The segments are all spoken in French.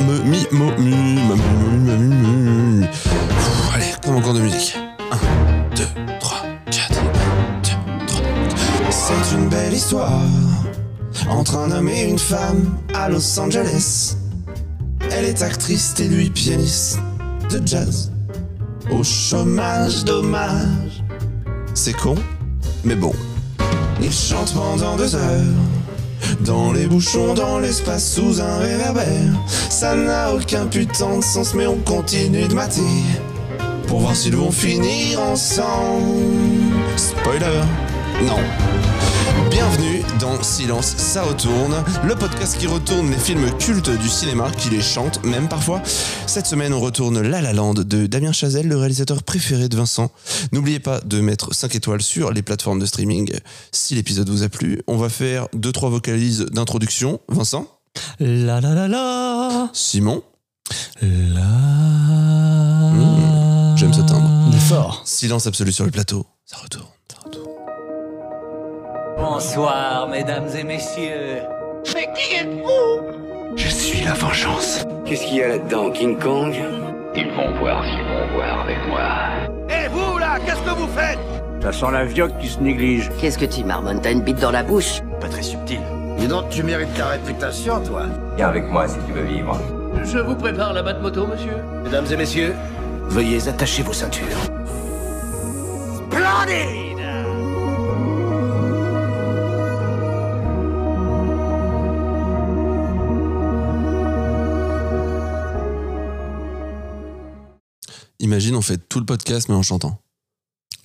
me, mi, mo, mu, ma, mu, mu, mu, mu, Allez, comme encore de musique. 1, 2, 3, 4, 2, 3. C'est une belle histoire entre un homme et une femme à Los Angeles. Elle est actrice et lui pianiste de jazz. Au chômage, dommage. C'est con, mais bon. Ils chantent pendant deux heures. Dans les bouchons, dans l'espace, sous un réverbère. Ça n'a aucun putain de sens, mais on continue de mater. Pour voir s'ils vont finir ensemble. Spoiler, non. Bienvenue dans Silence, ça retourne, le podcast qui retourne les films cultes du cinéma, qui les chante même parfois. Cette semaine, on retourne La La Land de Damien Chazelle, le réalisateur préféré de Vincent. N'oubliez pas de mettre 5 étoiles sur les plateformes de streaming si l'épisode vous a plu. On va faire 2-3 vocalises d'introduction. Vincent La la la la Simon La Mmh, j'aime ce timbre. Il est fort. Silence absolu sur le plateau. Ça retourne, ça retourne. Bonsoir, mesdames et messieurs. Mais qui êtes-vous? Je suis la vengeance. Qu'est-ce qu'il y a là-dedans, King Kong? Ils vont voir s'ils vont voir avec moi. Et vous, là, qu'est-ce que vous faites? Ça sent la vioque qui se néglige. Qu'est-ce que tu marmonnes T'as une bite dans la bouche? Pas très subtil. Dis donc, tu mérites ta réputation, toi. Viens avec moi si tu veux vivre. Je vous prépare la batte moto, monsieur. Mesdames et messieurs, veuillez attacher vos ceintures. Splendide Imagine, on fait tout le podcast, mais en chantant.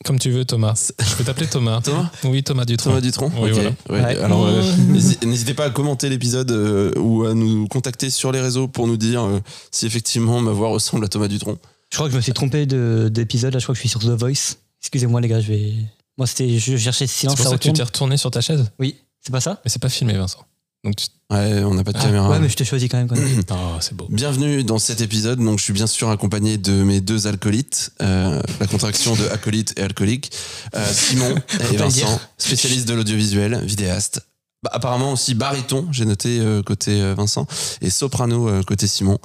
Comme tu veux, Thomas. Je peux t'appeler Thomas. Thomas Oui, Thomas Dutronc. Thomas Dutronc Oui, Ok. voilà. Ouais, Ouais. Alors, euh, n'hési- n'hésitez pas à commenter l'épisode euh, ou à nous contacter sur les réseaux pour nous dire euh, si effectivement ma voix ressemble à Thomas Dutronc. Je crois que je me suis trompé de- d'épisode. Là, je crois que je suis sur The Voice. Excusez-moi, les gars, je vais. Moi, c'était. Je cherchais C'est silence. pour ça que tu t'es retourné sur ta chaise Oui, c'est pas ça? Mais c'est pas filmé, Vincent. Donc tu... Ouais, on n'a pas de Ah, caméra. Ouais, mais je t'ai choisi quand même. Quand même. Oh, c'est beau. Bienvenue dans cet épisode. Donc, je suis bien sûr accompagné de mes deux alcoolites, euh, la contraction de acolyte et alcoolique, euh, Simon et le Vincent, spécialiste de l'audiovisuel, vidéaste. Bah, apparemment aussi baryton, j'ai noté euh, côté euh, Vincent, et soprano euh, côté Simon.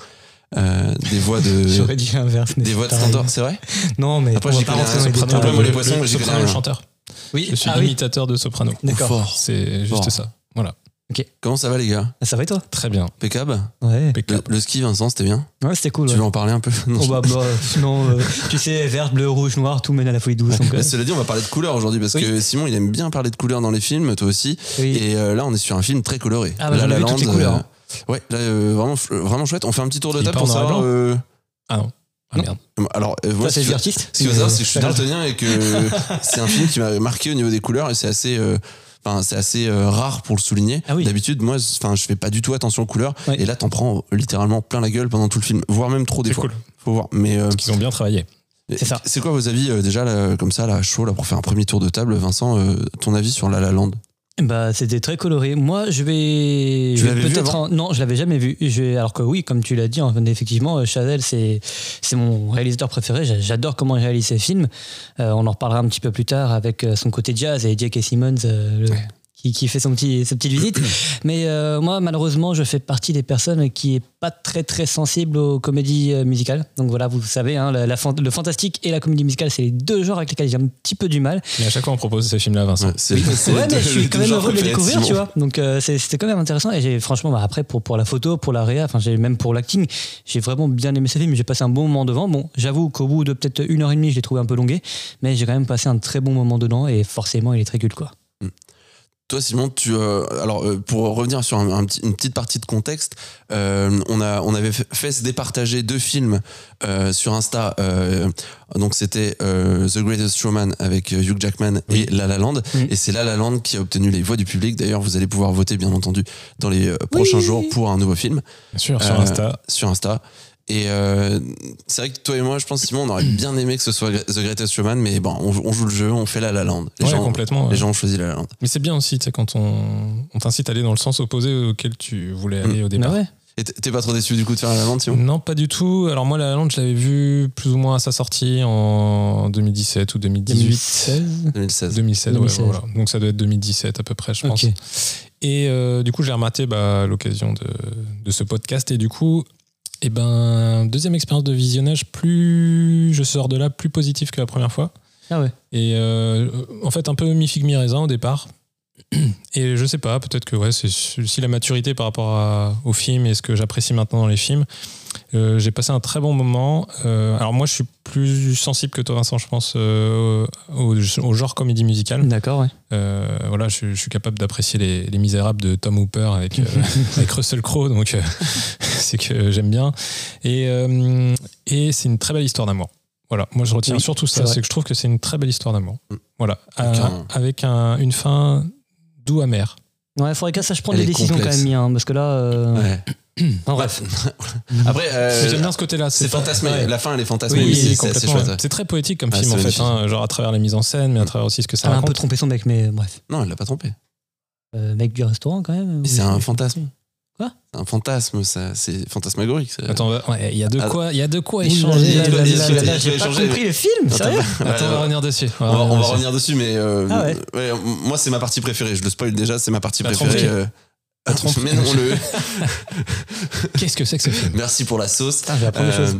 Euh, des voix de J'aurais dit l'inverse. mais des voix de standard, c'est vrai? Non, mais. Après, j'y pas rien, dans les les Le- poissons, le soprano rien. chanteur. Oui, Je suis ah oui. imitateur de soprano. D'accord. C'est juste Fort. ça. Voilà. Comment ça va les gars? Ah, Ça va et toi? Très bien. Impeccable Ouais. le, le ski Vincent, c'était bien? Ouais, c'était cool. Tu ouais. veux en parler un peu? Non, Oh, bah, bah, sinon, euh, tu sais, vert, bleu, rouge, noir, tout mène à la folie douce. Donc, euh, Mais Cela dit, on va parler de couleurs aujourd'hui parce Oui. que Simon, il aime bien parler de couleurs dans les films, toi aussi. oui. Et euh, là, on est sur un film très coloré. Ah, bah, ai La vu toutes les couleurs, euh, ouais, là, euh, vraiment, vraiment chouette. On fait un petit tour de table pour savoir. euh, Ah non. Ah Non. merde. alors, euh, moi, Ça, c'est ce que- artiste. Ce qu'il faut savoir, c'est que je suis daltonien et que c'est un film qui m'a marqué au niveau des couleurs et c'est assez. euh, Enfin, c'est assez euh, rare pour le souligner. Ah oui. D'habitude, moi, enfin, je fais pas du tout attention aux couleurs. Ouais. Et là, t'en prends littéralement plein la gueule pendant tout le film, voire même trop des C'est fois. cool. Faut voir. Mais euh, qu'ils ont bien travaillé. C'est ça. C'est quoi vos avis euh, déjà là, comme ça, là, chaud, là, pour faire un premier tour de table, Vincent Ton avis sur La La Land? Bah, c'était très coloré. Moi, je vais, je vais peut-être. en- Non, je l'avais jamais vu. Je vais- Alors que oui, comme tu l'as dit, effectivement, euh, Chazelle, c'est c'est mon réalisateur préféré. J'a- J'adore comment il réalise ses films. Euh, on en reparlera un petit peu plus tard avec euh, son côté jazz et J.K. Simmons. euh, le- Qui, qui fait son petit, sa petite visite. Mais euh, moi, malheureusement, je fais partie des personnes qui est pas très très sensible aux comédies euh, musicales. Donc voilà, vous savez, hein, la, la fan- le fantastique et la comédie musicale, c'est les deux genres avec lesquels j'ai un petit peu du mal. Mais à chaque fois, on propose ces films-là, Vincent. Ouais, c'est- c'est Ouais, les mais je suis les quand même heureux de le préférés découvrir, tu vois. Donc euh, c'est- c'était quand même intéressant. Et j'ai franchement, bah, après pour pour la photo, pour la réa, enfin j'ai même pour l'acting, j'ai vraiment bien aimé ce film. J'ai passé un bon moment devant. Bon, j'avoue qu'au bout de peut-être une heure et demie, je l'ai trouvé un peu longué, mais j'ai quand même passé un très bon moment dedans. Et forcément, il est très culte, quoi. Toi, Simon, tu, euh, alors, euh, pour revenir sur un, un petit- une petite partie de contexte, euh, on, a, on avait fait, se départager deux films euh, sur Insta. euh, donc, c'était euh, The Greatest Showman avec Hugh Jackman et La La Land. Et c'est La La Land qui a obtenu les voix du public. D'ailleurs, vous allez pouvoir voter, bien entendu, dans les prochains jours pour un nouveau film Bien sûr, sur Euh, Insta. sur Insta. Et euh, c'est vrai que toi et moi, je pense, Simon, on aurait bien aimé que ce soit The Greatest Showman, mais bon, on, on joue le jeu, on fait La La Land. Les, Ouais, gens, complètement. ouais. les gens ont choisi La La Land. Mais c'est bien aussi, tu sais, quand on, on t'incite à aller dans le sens opposé auquel tu voulais aller au départ. Bah ouais. Et t'es pas trop déçu du coup de faire La La Land, Simon? Non, pas du tout. Alors moi, La La Land, je l'avais vu plus ou moins à sa sortie en 2017 ou 2018. 2016. 2016. 2016, ouais, 2016. voilà. Donc ça doit être 2017 à peu près, je pense. Ok. Et euh, du coup, j'ai rematé bah, à l'occasion de, de ce podcast. Et du coup, Et ben, deuxième expérience de visionnage, plus je sors de là, plus positif que la première fois. Ah ouais. Et euh, en fait, un peu mi-figue mi-raisin au départ. Et je sais pas, peut-être que ouais, c'est si la maturité par rapport à- au film et ce que j'apprécie maintenant dans les films. Euh, j'ai passé un très bon moment. Euh, alors moi, je suis plus sensible que toi, Vincent, je pense, euh, au, au genre comédie musicale. D'accord, ouais. Euh, voilà, je, je suis capable d'apprécier les, les Misérables de Tom Hooper avec, euh, avec Russell Crowe, donc euh, c'est que j'aime bien. Et, euh, et c'est une très belle histoire d'amour. Voilà, moi je retiens Oui, surtout ça, c'est que je trouve que c'est une très belle histoire d'amour. Mm. Voilà, Avec Euh, un- avec un- une fin doux amère. Ouais, faudrait qu'à ça je prends Elle des décisions complexe. quand même, Mia, hein, parce que là. euh, Ouais. Enfin, bref. Après, euh, J'aime bien ce côté-là. c'est fantasmé. ouais. La fin, elle est fantasmée. Oui, Oui, c'est- ouais. très poétique comme Ah, film en fait, hein, genre à travers la mise en scène, mais à travers aussi ce que ça Ça a un peu trompé son mec, mais bref. Non, elle l'a pas trompé. Euh, mec du restaurant quand même. C'est un fantasme. Quoi? C'est un fantasme, ça. C'est fantasmagorique. ça. Attends, ouais, il y a de Ah. quoi, il y a de quoi échanger. J'ai pas compris le film, sérieux Attends, on va revenir dessus. On va, revenir dessus, mais euh, Ah moi c'est ma partie préférée. Je le spoil déjà, c'est ma partie préférée. Mais non, le. Qu'est-ce que c'est que ce film? Merci pour la sauce. Des Euh.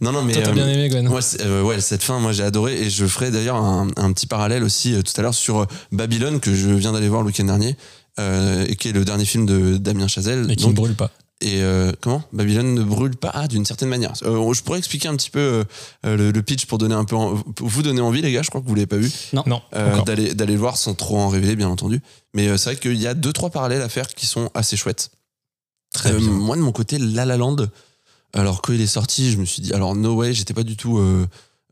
Non, non, mais. Toi, t'as euh, bien aimé, Gwen euh, ouais, cette fin, moi j'ai adoré et je ferai d'ailleurs un, un petit parallèle aussi euh, tout à l'heure sur Babylone que je viens d'aller voir le week-end dernier et qui est le dernier film de Damien Chazelle. Et qui Donc, ne brûle pas. Et euh, comment? Babylone ne brûle pas ah, d'une certaine manière. Euh, je pourrais expliquer un petit peu euh, le, le pitch pour donner un peu en- pour vous donner envie les gars. Je crois que vous l'avez pas vu Non, euh, encore. d'aller d'aller le voir sans trop en révéler bien entendu. Mais euh, c'est vrai qu'il y a deux trois parallèles à faire qui sont assez chouettes. Très Euh, bien. Moi de mon côté, La La Land. Alors quand il est sorti, je me suis dit alors no way, j'étais pas du tout euh,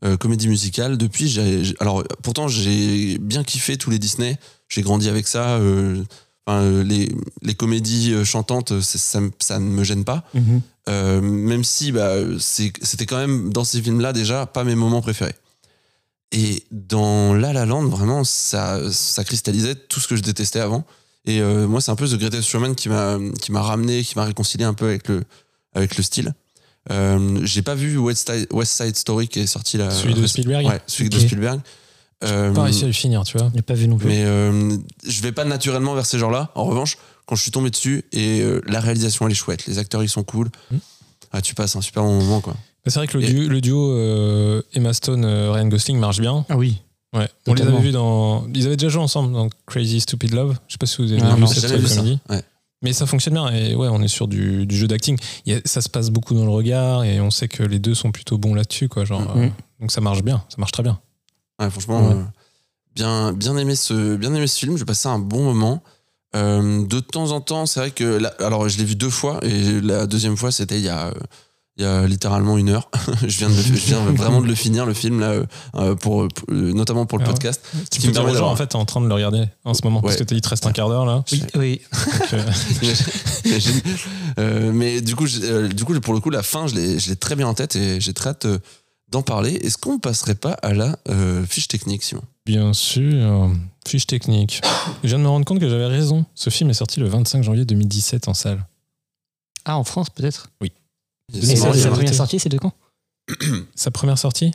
euh, comédie musicale. Depuis, j'ai- alors pourtant j'ai bien kiffé tous les Disney. J'ai grandi avec ça. Euh, enfin, euh, les, les comédies euh, chantantes, c'est- ça, ça ne me gêne pas. Mhm. Euh, même si bah, c'était quand même dans ces films-là déjà pas mes moments préférés. Et dans La La Land, vraiment, ça, ça cristallisait tout ce que je détestais avant. Et euh, moi, c'est un peu The Greatest Showman qui m'a ramené, qui m'a réconcilié un peu avec le avec le style. Euh, J'ai pas vu West Side, West Side Story qui est sorti là. Celui de Spielberg Ouais, celui de. Spielberg. Euh, Pas réussi à le finir, tu vois. J'ai pas vu non plus. mais euh, je vais pas naturellement vers ces genres-là. En revanche, quand je suis tombé dessus et euh, la réalisation elle est chouette, les acteurs ils sont cool. Mm. Ah, tu passes un super bon moment quoi. C'est vrai que le Et- duo, le duo euh, Emma Stone, euh, Ryan Gosling marche bien. Ah oui. Ouais. On les avait vus dans. Ils avaient déjà joué ensemble dans Crazy Stupid Love. Je sais pas si vous avez Ah, vu non, cette comédie. Ouais. Mais ça fonctionne bien. Et ouais, on est sur du, du jeu d'acting. Ça se passe beaucoup dans le regard et on sait que les deux sont plutôt bons là-dessus. Quoi, genre, Mhm. euh, donc ça marche bien. Ça marche très bien. Ouais, franchement, Ouais. euh, bien, bien, aimé ce, bien aimé ce film. J'ai passé un bon moment. Euh, de temps en temps, c'est vrai que. là- alors, je l'ai vu deux fois et la deuxième fois, c'était il y a. euh, il y a littéralement une heure. je, viens de, je viens vraiment de le finir, le film, là, euh, pour, pour- notamment pour le Ah ouais. podcast. Tu qui peux me dire permet aux gens, d'avoir- en fait, t'es en train de le regarder en ce moment. Parce que il te reste un quart d'heure là. Oui, oui. Donc, euh, euh, mais du coup, euh, du coup, pour le coup, la fin, je l'ai, je l'ai très bien en tête et j'ai très hâte euh, d'en parler. Est-ce qu'on passerait pas à la euh, fiche technique, Simon? Bien sûr. Fiche technique. Je viens de me rendre compte que j'avais raison. Ce film est sorti le 25 janvier 2017 en salle. Ah, en France peut-être? Et C'est sa, première sortie, c'est de quand? Sa première sortie?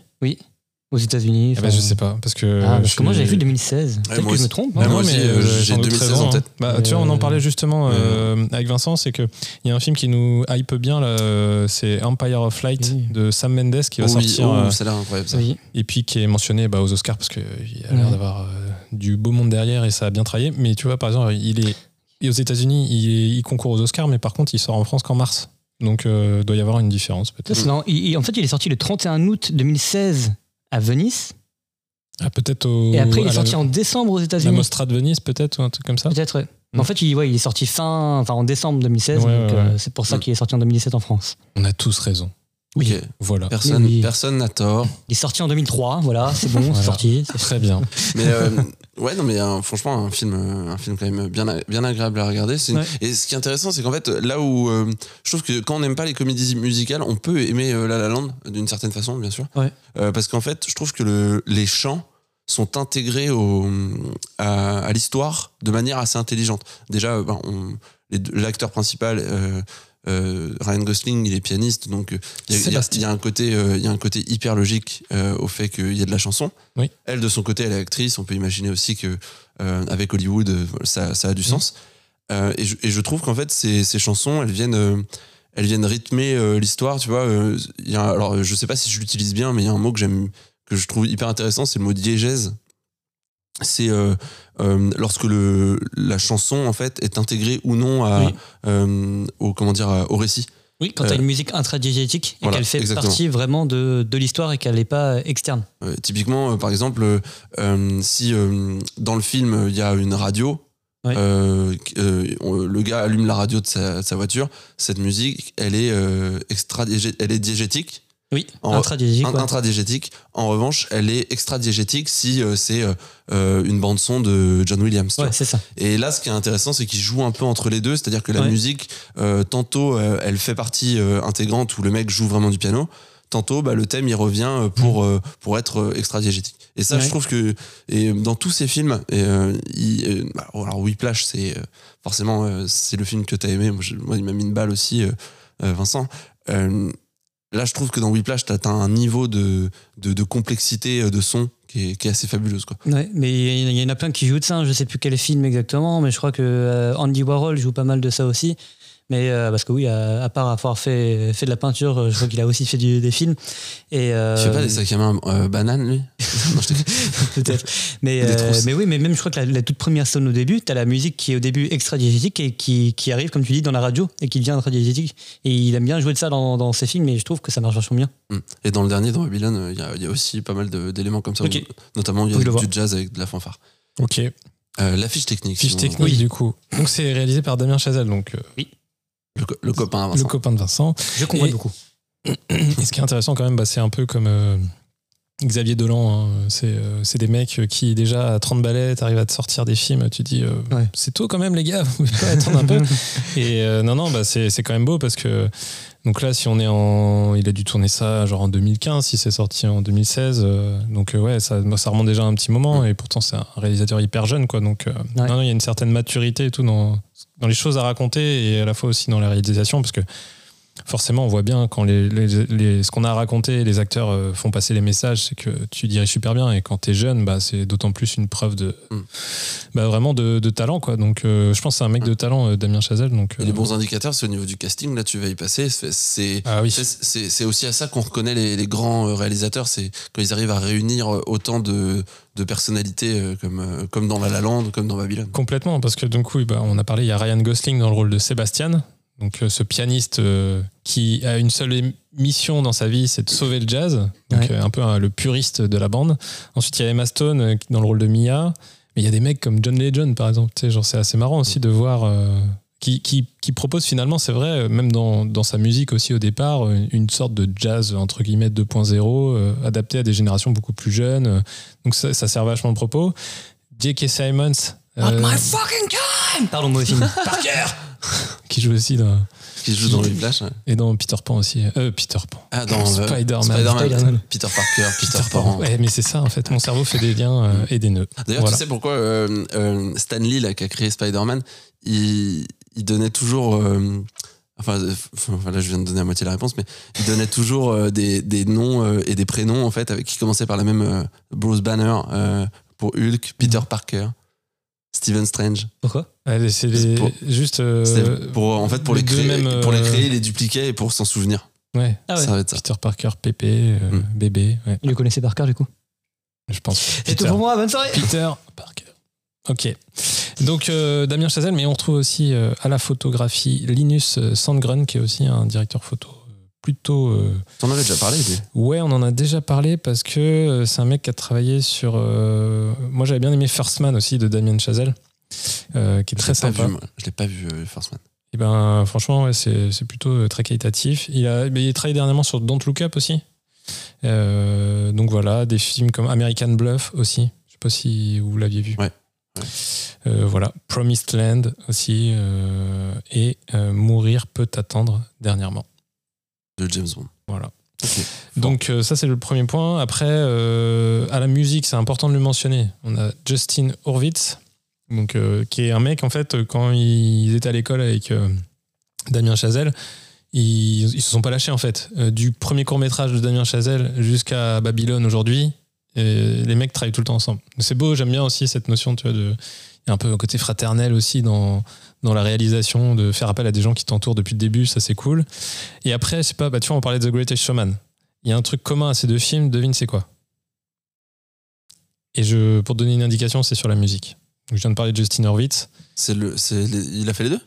Aux États-Unis Eh ben, Je sais pas. Parce que, Ah, parce je que moi j'avais vu 2016. Peut-être que je me trompe. Hein. moi mais, euh, euh, j'ai sans doute 2016 raison, en tête. Bah, tu vois, on en euh, parlait justement euh, avec Vincent, c'est que il y a un film qui nous hype bien, là, c'est Empire of Light Oui. de Sam Mendes qui va Oh oui, sortir oh, euh, ça a l'air incroyable ça. Oui. et puis qui est mentionné bah, aux Oscars parce qu'il a l'air d'avoir euh, du beau monde derrière et ça a bien travaillé. Mais tu vois, par exemple, il est et aux États-Unis, il, il concourt aux Oscars, mais par contre, il sort en France qu'en mars. Donc, euh, doit y avoir une différence peut-être. Il- il- en fait, il est sorti le 31 août 2016 à Venise. Ah, peut-être au. Et après, il est la- sorti en décembre aux la États-Unis. Mostra de Venise, peut-être, ou un truc comme ça. Peut-être, ouais. En fait, il, ouais, il est sorti fin, enfin en décembre 2016. Ouais, donc ouais, euh, c'est pour ça qu'il est sorti en 2017 en France. On a tous raison. Ok. Voilà. Personne, Oui. personne n'a tort. Il est sorti en 2003. Voilà, c'est bon, Voilà. c'est sorti. C'est- Très bien. Mais euh, ouais, non, mais euh, franchement, un film, euh, un film quand même bien, bien agréable à regarder. C'est une- Ouais. Et ce qui est intéressant, c'est qu'en fait, là où euh, je trouve que quand on n'aime pas les comédies musicales, on peut aimer euh, La La Land d'une certaine façon, bien sûr. Ouais. Euh, parce qu'en fait, je trouve que le- les chants sont intégrés au, à, à l'histoire de manière assez intelligente. Déjà, ben, l'acteur principal. Euh, Ryan Gosling, il est pianiste, donc euh, il y a- y, y un côté, euh, il y a un côté hyper logique euh, au fait qu'il y a de la chanson. Oui. Elle, de son côté, elle est actrice. On peut imaginer aussi que avec Hollywood, ça, ça a du sens. Euh, et, je, et je trouve qu'en fait, ces, ces chansons, elles viennent, elles viennent rythmer l'histoire, tu vois. il y a, alors, je sais pas si je l'utilise bien, mais il y a un mot que j'aime, que je trouve hyper intéressant, c'est le mot diégèse. C'est euh, euh, lorsque le, la chanson en fait est intégrée ou non à, Oui. euh, au comment dire au récit. Oui, quand tu as une musique intradiégétique et voilà, qu'elle fait exactement. partie vraiment de, de l'histoire et qu'elle n'est pas externe. Typiquement, par exemple, si dans le film il y a une radio, le gars allume la radio de sa, de sa voiture, cette musique, elle est extra, elle est diégétique. Oui, En- intradiégétique. in- ouais. intradiégétique. En revanche, elle est extra-diégétique si euh, c'est euh, euh, une bande son de John Williams. Ouais, c'est ça. Et là, ce qui est intéressant, c'est qu'il joue un peu entre les deux, c'est-à-dire que la Ouais. musique, euh, tantôt, elle fait partie intégrante où le mec joue vraiment du piano. Tantôt, bah, le thème, il revient pour, euh, pour être extra-diégétique. Et ça, je trouve que et dans tous ces films, et, il- bah, alors Whiplash, c'est forcément c'est le film que tu as aimé. Moi, je- moi, il m'a mis une balle aussi, Vincent. Euh, là, je trouve que dans Whiplash, tu as, un niveau de, de, complexité euh, de son qui est, assez fabuleuse. Quoi. Ouais, mais il y, y en a plein qui jouent de ça. hein. Je sais plus quel film exactement, mais je crois que euh, Andy Warhol joue pas mal de ça aussi. Mais euh, parce que oui, à, à part avoir fait, fait de la peinture, euh, je crois qu'il a aussi fait du- des films. Et euh, Tu fais pas des sacs à main euh, bananes, lui je peut-être. Mais, euh, mais oui, mais même je crois que la, la toute première sonne au début, tu as la musique qui est au début extra-diégétique et qui, qui arrive, comme tu dis, dans la radio et qui devient intra-diégétique. Et il aime bien jouer de ça dans, dans ses films et je trouve que ça marche vachement bien. Mm. Et dans le dernier, dans Babylon, il y, a- il y a aussi pas mal d'éléments comme ça. Ok. où- notamment, il y je a du jazz avec de la fanfare. Ok. Euh, la fiche technique. Fiche sinon, technique Oui. du coup. Donc c'est réalisé par Damien Chazelle, donc euh, Le, co- le copain, le Vincent. copain de Vincent. Je comprends Et- beaucoup. Et ce qui est intéressant quand même, bah, c'est un peu comme euh, Xavier Dolan. hein. C'est euh, c'est des mecs qui déjà à 30 balais arrivent à te sortir des films. Tu te dis, euh, Ouais. c'est tôt quand même les gars, vous pouvez pas attendre un peu. Et euh, non, non, bah, c'est c'est quand même beau parce que donc là, si on est en, il a dû tourner ça genre en 2015, si c'est sorti en 2016, euh, donc ouais, ça, moi, ça remonte déjà un petit moment. Et pourtant, c'est un réalisateur hyper jeune, quoi. Donc euh, Ouais. non, non, il y a une certaine maturité et tout dans dans les choses à raconter et à la fois aussi dans la réalisation parce que forcément, on voit bien quand les, les- les- ce qu'on a à raconter, les acteurs euh, font passer les messages, c'est que tu diriges super bien. Et quand tu es jeune, bah, c'est d'autant plus une preuve de, Mm. bah, vraiment de, de talent. Quoi. Donc, euh, je pense que c'est un mec de talent, euh, Damien Chazelle. Donc, Et les bons indicateurs, c'est au niveau du casting. Là, tu vas y passer. C'est Ah oui. aussi à ça qu'on reconnaît les, les grands réalisateurs. C'est quand ils arrivent à réunir autant de, de personnalités comme, comme dans La La Land, comme dans Babylone. Complètement, parce que donc oui, bah, on a parlé, il y a Ryan Gosling dans le rôle de Sébastien, donc euh, ce pianiste euh, qui a une seule mission dans sa vie, c'est de sauver le jazz, donc Ouais. euh, un peu hein, le puriste de la bande. Ensuite, il y a Emma Stone euh, qui- dans le rôle de Mia, mais il y a des mecs comme John Legend par exemple, tu sais, genre c'est assez marrant aussi de voir. euh, qui, qui, qui propose finalement, c'est vrai, même dans, dans sa musique aussi au départ, une sorte de jazz entre guillemets 2.0, euh, adapté à des générations beaucoup plus jeunes. donc ça, ça sert vachement le propos. J.K. Simons. euh, fucking time Pardon, moi aussi. Qui joue aussi dans, Qui joue dans Whiplash. et dans Peter Pan aussi. Euh, Peter Pan. Ah, dans euh, Spider-Man. Spider-Man. Peter Parker, Peter, Peter Pan. Pan. Ouais, mais c'est ça en fait. Mon cerveau fait des liens euh, et des nœuds. D'ailleurs, Voilà. tu sais pourquoi euh, euh, Stan Lee, là, qui a créé Spider-Man, il, il donnait toujours. enfin, là, je viens de donner à moitié la réponse, mais il donnait toujours des, des noms et des prénoms, en fait, avec, qui commençaient par la même Bruce Banner pour Hulk, Peter Mhm. Parker, Stephen Strange. Pourquoi? Allez, c'est les- pour- juste. euh, C'était pour, en fait, pour les, créer, mêmes, pour les euh, créer, les dupliquer et pour s'en souvenir. Ouais. Ah ouais. Ça va être ça. Peter Parker, Pépé, euh, Mm. bébé. Ouais, Il le connaissait par cœur du coup. je pense. C'est tout Peter. pour moi, bonne soirée Peter Parker. Ok. Donc euh, Damien Chazelle, mais on retrouve aussi euh, à la photographie Linus Sandgren, qui est aussi un directeur photo plutôt. euh, T'en avais déjà parlé, lui. Ouais, on en a déjà parlé parce que c'est un mec qui a travaillé sur. euh, moi, j'avais bien aimé First Man aussi de Damien Chazelle, euh, qui est Je très l'ai pas sympa. vu, moi. Je l'ai pas vu, euh, First Man. Et ben, franchement, ouais, c'est plutôt euh, très qualitatif. Il a, mais il a travaillé dernièrement sur Don't Look Up aussi. Euh, donc voilà, des films comme American Bluff aussi. Je sais pas si vous l'aviez vu. Ouais, ouais. Euh, voilà, Promised Land aussi. et Mourir peut attendre dernièrement. De James Bond. Voilà. Ok. Donc euh, ça c'est le premier point. Après, euh, à la musique, c'est important de le mentionner. On a Justin Horwitz, donc, euh, qui est un mec, en fait, quand ils étaient à l'école avec euh, Damien Chazelle, ils, ils se sont pas lâchés, en fait. Euh, du premier court-métrage de Damien Chazelle jusqu'à Babylone aujourd'hui, les mecs travaillent tout le temps ensemble. C'est beau, j'aime bien aussi cette notion, tu vois, de... Il y a un peu un côté fraternel aussi dans, dans la réalisation, de faire appel à des gens qui t'entourent depuis le début, ça c'est cool. Et après, je sais pas, bah, tu vois, on parlait de The Greatest Showman. Il y a un truc commun à ces deux films, devine c'est quoi? Et je, pour te donner une indication, c'est sur la musique. Donc, je viens de parler de Justin Hurwitz. C'est le, c'est les- il a fait les deux?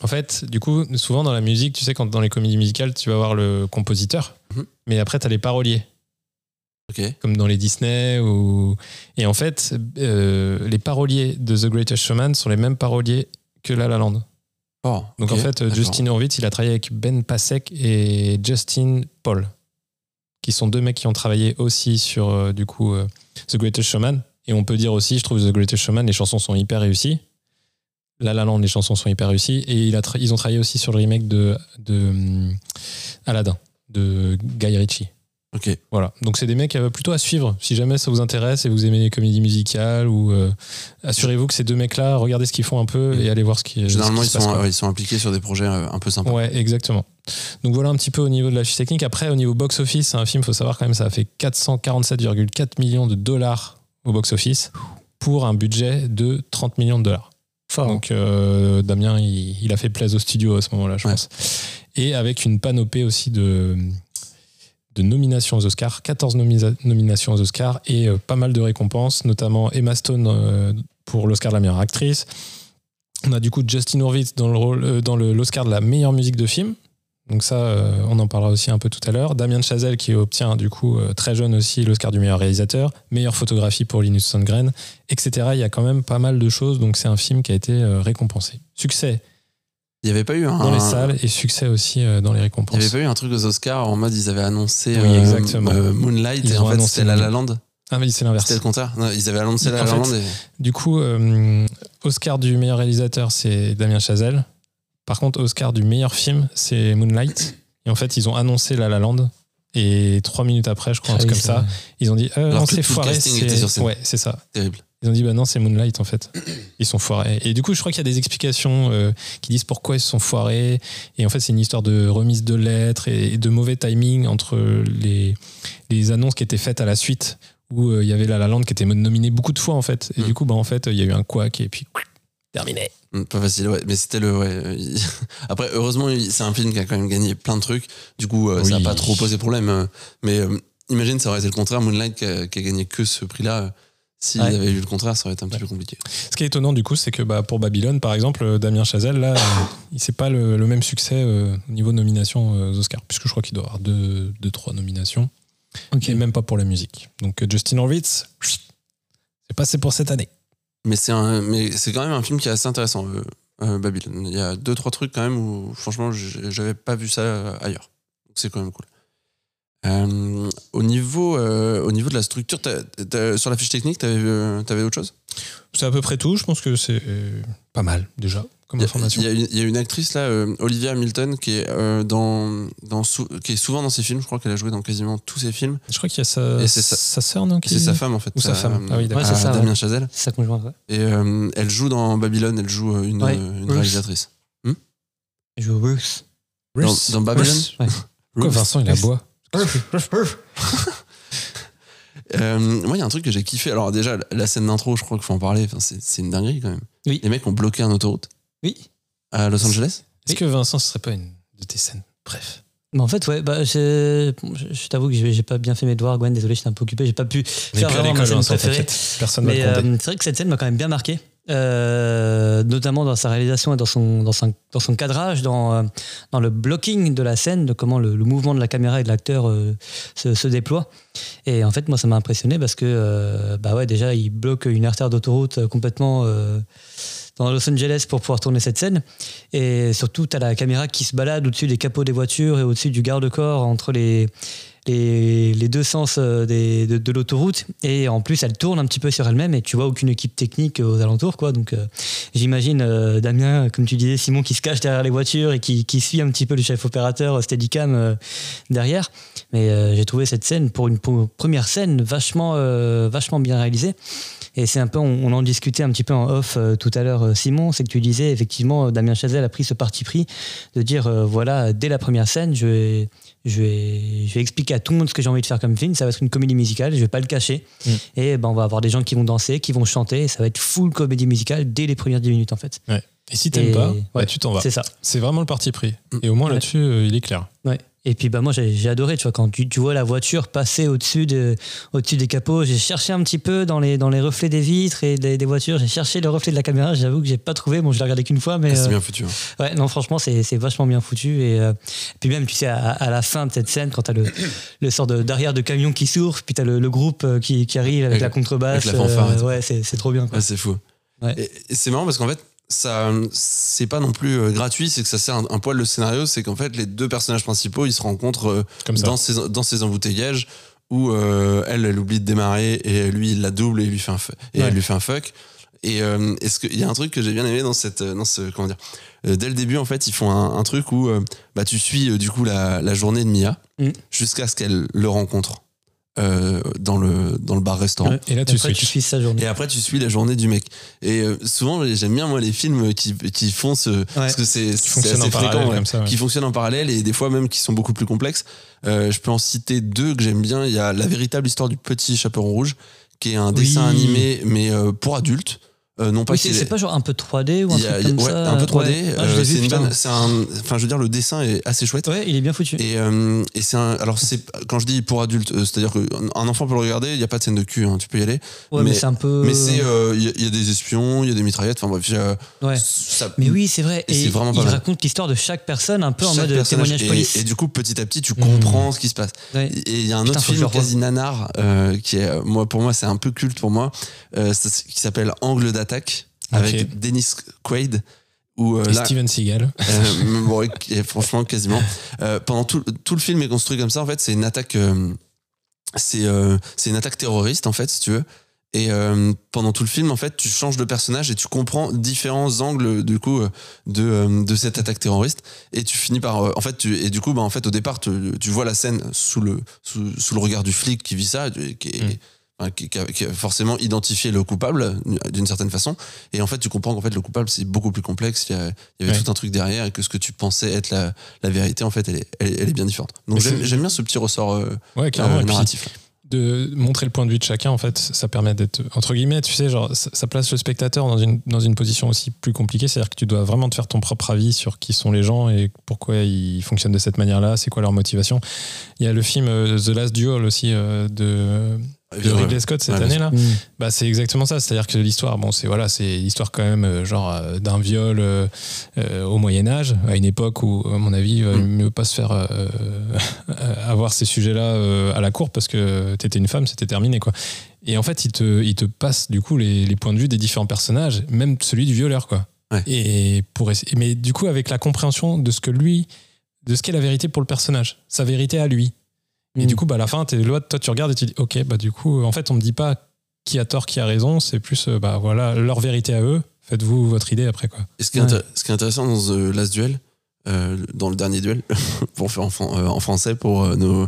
En fait, du coup, souvent dans la musique, tu sais, quand dans les comédies musicales, tu vas voir le compositeur, Mhm. mais après, tu as les paroliers, comme dans les Disney. Ou... Et en fait, euh, les paroliers de The Greatest Showman sont les mêmes paroliers que La La Land. Oh, Donc en fait, d'accord. Justin Hurwitz, il a travaillé avec Ben Pasek et Justin Paul, qui sont deux mecs qui ont travaillé aussi sur euh, du coup euh, The Greatest Showman. Et on peut dire aussi, je trouve The Greatest Showman, les chansons sont hyper réussies. La La Land, les chansons sont hyper réussies. Et il a tra- ils ont travaillé aussi sur le remake de, de hum, Aladdin, de Guy Ritchie. Ok. Voilà. Donc c'est des mecs euh, plutôt à suivre. Si jamais ça vous intéresse et vous aimez les comédies musicales, ou euh, assurez-vous que ces deux mecs-là, regardez ce qu'ils font un peu et allez voir ce qui. Généralement, ce ils se sont, ils impliqués sur des projets euh, un peu sympas. Ouais, exactement. Donc voilà un petit peu au niveau de la fiche technique. Après, au niveau box-office, c'est un film, faut savoir quand même, ça a fait 447,4 millions de dollars au box-office pour un budget de 30 millions de dollars. Fort. Donc euh, Damien, il, il a fait plaisir au studio à ce moment-là, je Ouais. pense. Et avec une panopée aussi de, de nominations aux Oscars, 14 nomisa- nominations aux Oscars et euh, pas mal de récompenses, notamment Emma Stone euh, pour l'Oscar de la meilleure actrice. On a du coup Justin Hurwitz dans le rôle, dans le- l'Oscar de la meilleure musique de film. Donc ça, euh, on en parlera aussi un peu tout à l'heure. Damien Chazelle qui obtient du coup euh, très jeune aussi l'Oscar du meilleur réalisateur, meilleure photographie pour Linus Sandgren, etc. Il y a quand même pas mal de choses, donc c'est un film qui a été euh, récompensé. Succès Il n'y avait pas eu un. dans les salles et succès aussi dans les Il récompenses. n'y avait pas eu un truc aux Oscars en mode ils avaient annoncé Oui, exactement. Moonlight Ils et en fait c'était La La. Land. Ah oui, c'est l'inverse. C'était le contraire. Non, ils avaient annoncé La En La fait, Land et. Du coup, Oscar du meilleur réalisateur, c'est Damien Chazelle. Par contre, Oscar du meilleur film, c'est Moonlight. Et en fait, ils ont annoncé La La Land. Et trois minutes après, je crois, Ah comme ça, ils ont dit euh, non, c'est foiré. c'est-. Ouais, c'est ça. Terrible. Ils ont dit bah non, c'est Moonlight en fait. Ils sont foirés. Et du coup, je crois qu'il y a des explications euh, qui disent pourquoi ils se sont foirés. Et en fait, c'est une histoire de remise de lettres et de mauvais timing entre les, les annonces qui étaient faites à la suite où euh, il y avait La La Land qui était nominé beaucoup de fois en fait. Et Mm. du coup, bah en fait, il y a eu un couac et puis terminé. Mm, Pas facile, ouais. Mais c'était le. Ouais. il- Après, heureusement, c'est un film qui a quand même gagné plein de trucs. Du coup, euh, ça n'a pas trop posé problème. euh, Mais euh, imagine, ça aurait été le contraire. Moonlight qui a, qui a gagné que ce prix-là. euh, S'il Ouais. avait eu le contraire, ça aurait été un petit peu compliqué. Ce qui est étonnant du coup, c'est que bah, pour Babylone, par exemple, euh, Damien Chazelle, là, euh, il c'est pas le, le même succès euh, au niveau nomination euh, aux Oscars, puisque je crois qu'il doit avoir deux, deux, trois nominations. Et même pas pour la musique. Donc euh, Justin Horwitz, c'est passé pour cette année. Mais c'est mais c'est quand même un film qui est assez intéressant, euh, euh. Il y a deux trois trucs quand même où franchement j'avais pas vu ça euh, ailleurs. C'est quand même cool. Euh, au niveau, au niveau de la structure, sur la fiche technique, t'avais, t'avais autre chose? C'est à peu près tout. Je pense que c'est pas mal déjà comme Il y a- information. Il y, y a une actrice là, euh, Olivia Hamilton, qui est euh, dans, dans sou- qui est souvent dans ses films. Je crois qu'elle a joué dans quasiment tous ses films. Je crois qu'il y a sa, Et c'est sa- sa sœur, non C'est sa femme en fait. Ou sa femme. Ah oui, d'accord. Ouais, ça, Damien ouais. Chazelle. C'est ça conjoint, ouais. Et euh, elle joue dans Babylone. Elle joue euh, une, Ouais. euh, une Ruth. réalisatrice. Je joue Bruce. Dans, Ruth. dans Babylone. Ruth, Ruth. Vincent il aboie Euh, moi, il y a un truc que j'ai kiffé. Alors, déjà, la scène d'intro, je crois qu'il faut en parler. Enfin, c'est, c'est une dinguerie quand même. Oui. Les mecs ont bloqué un autoroute Oui. à Los Angeles. Est-ce que Vincent ce serait pas une de tes scènes Bref. Mais en fait, ouais, bah, je, je t'avoue que j'ai pas bien fait mes devoirs, Gwen, désolé, j'étais un peu occupé, j'ai pas pu Mais faire vraiment ma scène préférée. Personne Mais euh, c'est vrai que cette scène m'a quand même bien marqué, euh, notamment dans sa réalisation et dans son, dans son, dans son cadrage, dans, euh, dans le blocking de la scène, de comment le, le mouvement de la caméra et de l'acteur euh, se, se déploie. Et en fait, moi, ça m'a impressionné parce que, euh, bah ouais, déjà, il bloque une artère d'autoroute complètement euh, dans Los Angeles pour pouvoir tourner cette scène. Et surtout, tu as la caméra qui se balade au-dessus des capots des voitures et au-dessus du garde-corps entre les, les, deux sens euh, de, de l'autoroute. Et en plus, elle tourne un petit peu sur elle-même et tu vois aucune équipe technique aux alentours. Quoi. Donc, euh, j'imagine euh, Damien, comme tu disais, Simon qui se cache derrière les voitures et qui, qui suit un petit peu le chef opérateur Steadicam euh, derrière. Mais j'ai trouvé cette scène, pour une pour première scène, vachement, vachement bien réalisée. Et c'est un peu, on, on en discutait un petit peu en off euh, tout à l'heure, euh, Simon, c'est que tu disais effectivement, euh, Damien Chazelle a pris ce parti pris de dire, euh, voilà, dès la première scène, je vais, je, vais, je vais expliquer à tout le monde ce que j'ai envie de faire comme film. Ça va être une comédie musicale, je vais pas le cacher. Mm. Et ben, on va avoir des gens qui vont danser, qui vont chanter, et ça va être full comédie musicale dès les premières 10 minutes en fait. Et si t'aimes Et- pas, bah, ouais, tu t'en vas. C'est ça. C'est vraiment le parti pris. Et au moins Ouais. là-dessus, euh, il est clair. Ouais. Et puis bah moi j'ai adoré, tu vois, quand tu, tu vois la voiture passer au-dessus de, au-dessus des capots, j'ai cherché un petit peu dans les, dans les reflets des vitres et des, des voitures, j'ai cherché le reflet de la caméra, j'avoue que j'ai pas trouvé, bon je l'ai regardé qu'une fois, mais Ah, c'est euh, bien foutu. hein. ouais, non franchement c'est vachement bien foutu et euh, puis même tu sais à, à la fin de cette scène quand t'as le, le sort de d'arrière de camion qui s'ouvre, puis t'as le, le groupe euh, qui, qui arrive avec, Avec la contrebasse, avec la fanfare euh, ouais c'est c'est trop bien. Ah, c'est fou. Ouais. C'est marrant parce qu'en fait, ça, c'est pas non plus euh, gratuit, c'est que ça sert un, un poil le scénario, c'est qu'en fait, les deux personnages principaux, ils se rencontrent euh, Comme dans ces, dans ces embouteillages où euh, elle, elle oublie de démarrer et lui, il la double et, lui fait un, et Ouais. elle lui fait un fuck. Et euh, est-ce qu'il y a un truc que j'ai bien aimé dans cette, dans ce, comment dire, euh, dès le début, en fait, ils font un, un truc où bah, tu suis du coup la, la journée de Mia Mm. jusqu'à ce qu'elle le rencontre euh, dans le, dans le bar-restaurant. Ouais. Et là, Et tu après tu suis sa journée. Et après, tu suis la journée du mec. Et euh, souvent, j'aime bien, moi, les films qui, qui font ce. Parce que c'est assez en parallèle fréquent, ouais, comme ça, ouais. Qui fonctionnent en parallèle et des fois même qui sont beaucoup plus complexes. Euh, je peux en citer deux que j'aime bien. Il y a La véritable histoire du petit chaperon rouge, qui est un dessin Oui. animé, mais euh, pour adultes. Euh, non pas Oui, c'est est- c'est pas genre un peu 3D ou un a- truc comme ouais, ça un peu 3D. ouais. Ah, euh, c'est vu, une putain. bonne- c'est un. Enfin, je veux dire, le dessin est assez chouette. Ouais, il est bien foutu. Et, euh, et c'est un. Alors, c'est quand je dis pour adultes, c'est-à-dire qu'un enfant peut le regarder, il n'y a pas de scène de cul, hein, tu peux y aller. ouais, mais, mais- c'est un peu. Mais c'est. Il y, a- il y a des espions, il y a des mitraillettes, enfin bref. Ouais. ça- Mais oui, c'est vrai. Et Et, c'est vraiment pas il raconte l'histoire de chaque personne un peu en mode témoignage et, police. et du coup, petit à petit, tu Mm. comprends ce qui se passe. Et il y a un Putain, autre film quasi nanar qui est, moi, pour moi, c'est un peu culte pour moi, qui s'appelle Angle avec. Dennis Quaid. Où, euh, Et là, Steven Seagal. euh, bon, ouais, et franchement, quasiment. Euh, pendant tout, tout le film est construit comme ça. En fait, c'est une attaque. c'est c'est une attaque terroriste, en fait, si tu veux. Et pendant tout le film, en fait, tu changes de personnage et tu comprends différents angles du coup de, de cette attaque terroriste. Et tu finis par, en fait, tu, et du coup, bah, en fait, au départ, tu, tu vois la scène sous le sous, sous le regard du flic qui vit ça, et qui est- Mm. Qui, qui a, qui a forcément identifié le coupable d'une certaine façon. Et en fait, tu comprends qu'en fait, le coupable, c'est beaucoup plus complexe. Il y, a- il y avait Ouais. tout un truc derrière et que ce que tu pensais être la, la vérité, en fait, elle est, elle, est- elle est bien différente. Donc, j'aime bien ce petit ressort euh, Ouais, euh, puis, de montrer le point de vue de chacun, en fait, ça permet d'être, entre guillemets, tu sais, genre, ça, ça place le spectateur dans une, dans une position aussi plus compliquée. C'est-à-dire que tu dois vraiment te faire ton propre avis sur qui sont les gens et pourquoi ils fonctionnent de cette manière-là, c'est quoi leur motivation? Il y a le film euh, The Last Duel aussi euh, de, de. Ridley Scott cette Ouais, bien année-là. Mm. Bah, c'est exactement ça. C'est-à-dire que l'histoire, bon, c'est voilà, c'est l'histoire quand même euh, genre euh, d'un viol euh, au Moyen Âge, à une époque où, à mon avis, il valait Mm. mieux pas se faire euh, avoir ces sujets-là euh, à la cour parce que t'étais une femme, c'était terminé quoi. Et en fait, il te, il te passe du coup les, les points de vue des différents personnages, même celui du violeur quoi. Ouais. Et pour mais du coup avec la compréhension de ce que lui, de ce qu'est la vérité pour le personnage, sa vérité à lui. Et Mm. du coup, bah, à la fin, t'es là, toi, tu regardes et tu dis, ok, bah, du coup, en fait, on me dit pas qui a tort, qui a raison, c'est plus, euh, bah, voilà, leur vérité à eux. Faites-vous votre idée après, quoi. Et ce qui est, Ouais. intér- ce qui est intéressant dans The Last Duel, euh, dans le dernier duel, pour faire en, fran- euh, en français pour euh, nos,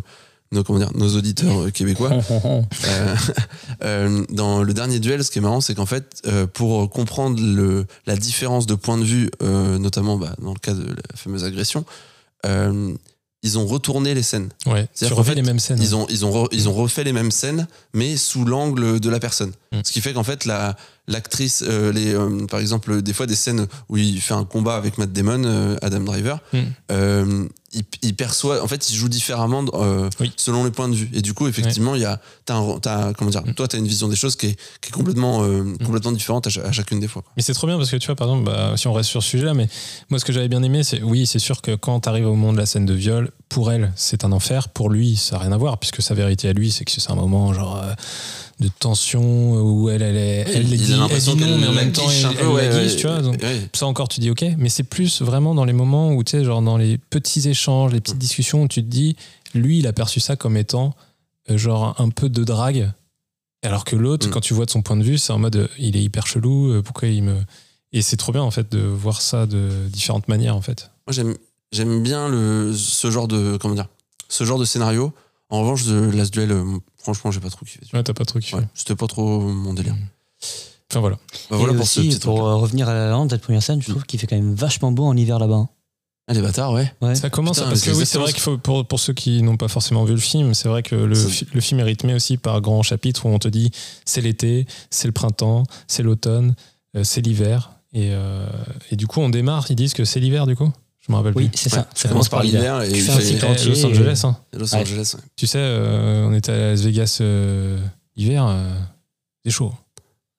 nos, comment dire, nos auditeurs euh, québécois, Euh, euh, dans le dernier duel, ce qui est marrant, c'est qu'en fait, euh, pour comprendre le, la différence de point de vue, euh, notamment bah, dans le cas de la fameuse agression, euh, ils ont retourné les scènes. Ouais, tu C'est-à-dire qu'en refais fait, les mêmes scènes. Ils ont, ils, ont re- ils ont refait les mêmes scènes, mais sous l'angle de la personne. Mm. Ce qui fait qu'en fait, la, l'actrice, euh, les, euh, par exemple, des fois, des scènes où il fait un combat avec Matt Damon, euh, Adam Driver, Mm. euh, il, il perçoit, en fait, il joue différemment Oui. selon les points de vue. Et du coup, effectivement, il y a, t'as un- t'as- comment dire, Mm. toi, tu as une vision des choses qui est, qui est complètement, euh, complètement différente à, cha- à chacune des fois. quoi. Mais c'est trop bien parce que tu vois, par exemple, bah, si on reste sur ce sujet-là, mais moi, ce que j'avais bien aimé, c'est oui, c'est sûr que quand tu arrives au moment de la scène de viol, pour elle, c'est un enfer. Pour lui, ça n'a rien à voir, puisque sa vérité à lui, c'est que c'est un moment genre de tension où elle, elle, est- elle, dit, elle l'impression dit non, mais en même temps, elle, peu, elle ouais, ouais, tu vois. donc- ouais. ça encore, tu dis ok, mais c'est plus vraiment dans les moments où, tu sais, genre dans les petits échanges, les petites discussions où tu te dis, lui, il a perçu ça comme étant euh, genre un peu de drague. Alors que l'autre, Mm. quand tu vois de son point de vue, c'est en mode, euh, il est hyper chelou, euh, pourquoi il me. Et c'est trop bien, en fait, de voir ça de différentes manières, en fait. Moi, j'aime, j'aime bien le, ce genre de, comment dire, ce genre de scénario. En revanche, The Last Duel, euh, franchement, j'ai pas trop kiffé. Ouais, t'as pas trop kiffé. Ouais, c'était pas trop mon délire. Mm. Enfin voilà. Bah, voilà et pour ce aussi, petit pour truc. euh, revenir à la lande, cette première scène, je trouve qu'il fait quand même vachement beau en hiver là-bas. hein. Ah, les bâtards, ouais. Ouais. Ça commence Putain, parce que oui, c'est vrai qu'il faut pour, pour ceux qui n'ont pas forcément vu le film, c'est vrai que le, le film est rythmé aussi par grands chapitres où on te dit c'est l'été, c'est le printemps, c'est l'automne, euh, c'est l'hiver et, euh, et du coup on démarre. Ils disent que c'est l'hiver du coup? Je me rappelle Oui, plus. c'est Ouais, ça. ça commence par l'hiver et Tu fais un cycle entier. Los Angeles, hein. Los Ouais. Angeles. ouais. Tu sais, euh, on était à Las Vegas euh, hiver, euh, c'est chaud.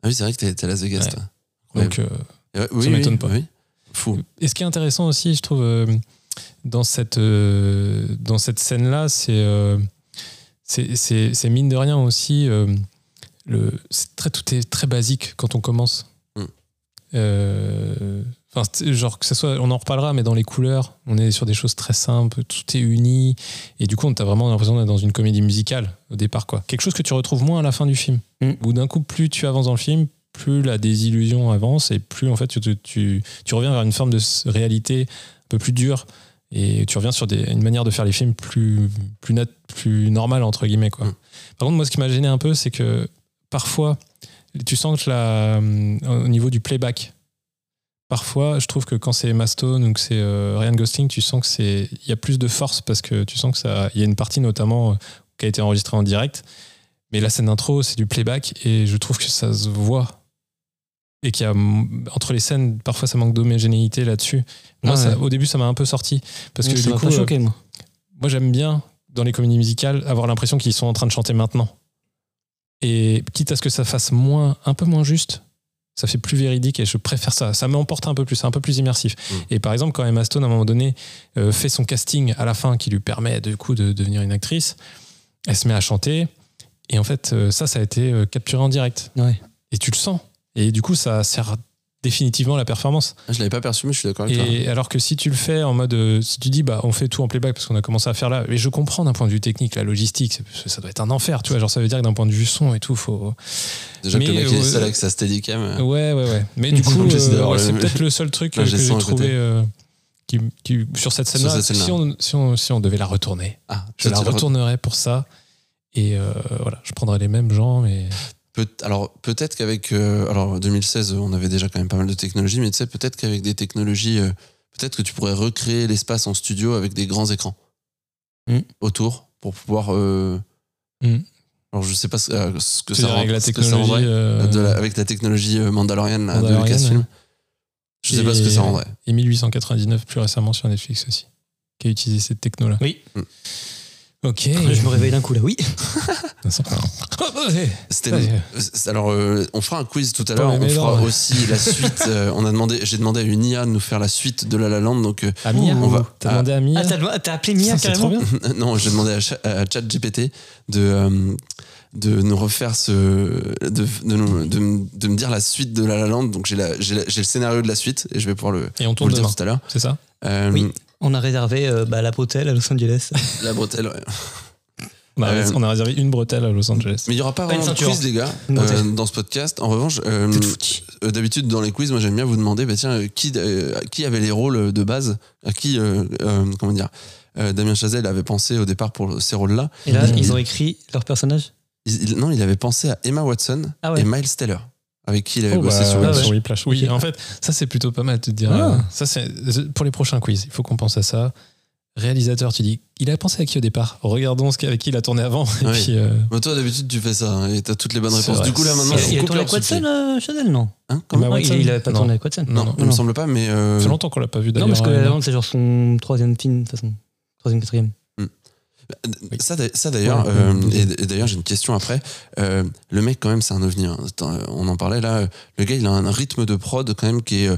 Ah oui, c'est vrai que t'es à Las Vegas, Ouais. toi. Donc euh, Et ouais, oui, Ça oui, m'étonne pas. oui. Fou. Et ce qui est intéressant aussi, je trouve, euh, dans cette, euh, dans cette scène-là, c'est, euh, c'est, mine de rien aussi. euh, le, très, tout est très basique quand on commence. Mm. Enfin, genre que ce soit, on en reparlera, mais dans les couleurs, on est sur des choses très simples, tout est uni, et du coup, on a vraiment l'impression d'être dans une comédie musicale au départ, quoi. Quelque chose que tu retrouves moins à la fin du film. Mm. Où d'un coup, plus tu avances dans le film, plus la désillusion avance, et plus en fait, tu, tu, reviens vers une forme de réalité un peu plus dure, et tu reviens sur des, une manière de faire les films plus, plus, nat, plus normale, entre guillemets, quoi. Mm. Par contre, moi, ce qui m'a gêné un peu, c'est que parfois, tu sens que la, au niveau du playback, parfois, je trouve que quand c'est Emma Stone ou que c'est euh, Ryan Gosling, tu sens que c'est il y a plus de force parce que tu sens que ça il y a une partie notamment euh, qui a été enregistrée en direct, mais la scène d'intro c'est du playback et je trouve que ça se voit et qu'il y a entre les scènes parfois ça manque d'homogénéité là-dessus. Moi, Ah ouais. ça- au début, ça m'a un peu sorti parce que ça du coup, pas euh, choqué, moi. moi j'aime bien dans les comédies musicales avoir l'impression qu'ils sont en train de chanter maintenant. Et quitte à ce que ça fasse moins, un peu moins juste, ça fait plus véridique et je préfère ça. Ça m'emporte un peu plus, c'est un peu plus immersif. Mm. Et par exemple, quand Emma Stone, à un moment donné, euh, fait son casting à la fin qui lui permet du coup de devenir une actrice, elle se met à chanter. Et en fait, euh, ça, ça a été euh, capturé en direct. Ouais. Et tu le sens. Et du coup, ça sert définitivement la performance. Ah, Je l'avais pas perçu, mais je suis d'accord avec toi. Et alors que si tu le fais en mode, euh, si tu dis, bah, on fait tout en playback parce qu'on a commencé à faire là, et je comprends d'un point de vue technique, la logistique, ça doit être un enfer, tu vois, genre ça veut dire que d'un point de vue son et tout, faut. Déjà que mais, le mec il est euh, seul avec sa steadicam. euh, Ouais, ouais, ouais. Mais du coup, euh, ouais, c'est peut-être le seul truc euh, que j'ai trouvé euh, qui, qui- sur cette scène-là. Si, on, si, on, si on devait la retourner, Ah, je toi, la retournerais pour ça. Et euh, voilà, je prendrais les mêmes gens, mais. Peut- alors peut-être qu'avec euh, alors 2016 on avait déjà quand même pas mal de technologies mais tu sais peut-être qu'avec des technologies euh, peut-être que tu pourrais recréer l'espace en studio avec des grands écrans Mm. autour pour pouvoir euh, Mm. alors je sais pas ce, euh, ce que ça veux dire rend- avec la ce que ça technologie. rendrait, euh, de la- avec la technologie Mandalorian, là, de Lucasfilm ouais. je sais pas ce que ça rendrait Et 1899 plus récemment sur Netflix aussi, qui a utilisé cette techno-là. Oui. Mm. Ok. Je me réveille d'un coup là, oui. C'était alors euh, on fera un quiz tout à l'heure on fera ouais. aussi la suite euh, on a demandé j'ai demandé à une IA de nous faire la suite de La La Land donc euh, À Mia, On va- T'as demandé à Mia Ah, t'as t'as appelé Mia Ça, carrément trop bien. non, j'ai demandé à, à ChatGPT de, euh, de nous refaire ce. de, de, nous- de me- de me dire la suite de La La Land. Donc j'ai la- j'ai la- j'ai le scénario de la suite et je vais pouvoir le, Et on vous tourne le dire demain, tout à l'heure. c'est ça? Euh, Oui. On a réservé euh, bah, la bretelle à Los Angeles. La bretelle, ouais. on a, Euh, on a réservé une bretelle à Los Angeles. Mais il n'y aura pas vraiment de quiz, les gars, euh, dans ce podcast. En revanche, d'habitude, dans les quiz, moi j'aime bien vous demander bah, tiens, qui, euh, qui avait les rôles de base? À qui, euh, euh, comment dire? Damien Chazelle avait pensé au départ pour ces rôles-là. Et là, Il- ils ont écrit leur personnage? Il- non, il avait pensé à Emma Watson Ah ouais. et Miles Teller, avec qui il avait Oh, bossé bah, sur Ah ouais. sur Whiplash. Oui, en fait, ça c'est plutôt pas mal de te dire. Ah. euh, Ça c'est pour les prochains quiz. Il faut qu'on pense à ça. Réalisateur, tu dis, il a pensé à qui au départ? Regardons ce qu'avec qui il a tourné avant. Et puis, euh, Bah, toi, d'habitude, tu fais ça hein, et t'as toutes les bonnes réponses. vrai. Du coup, là, maintenant, Il, a tourné pied. scène, euh, Chazelle Non? Hein Comment Non, il, Watson il avait pas Non. tourné quoi de scène Non, Non, il me semble pas, mais. euh, ça fait longtemps qu'on l'a pas vu Non, d'ailleurs. parce que euh, La Lande, c'est genre son troisième film, de toute façon. Troisième, quatrième. Oui. Ça, ça d'ailleurs, Ouais. euh, et, et d'ailleurs, j'ai une question après. Euh, le mec, quand même, c'est un ovni. hein. Euh, on en parlait là. Le gars, il a un rythme de prod quand même qui est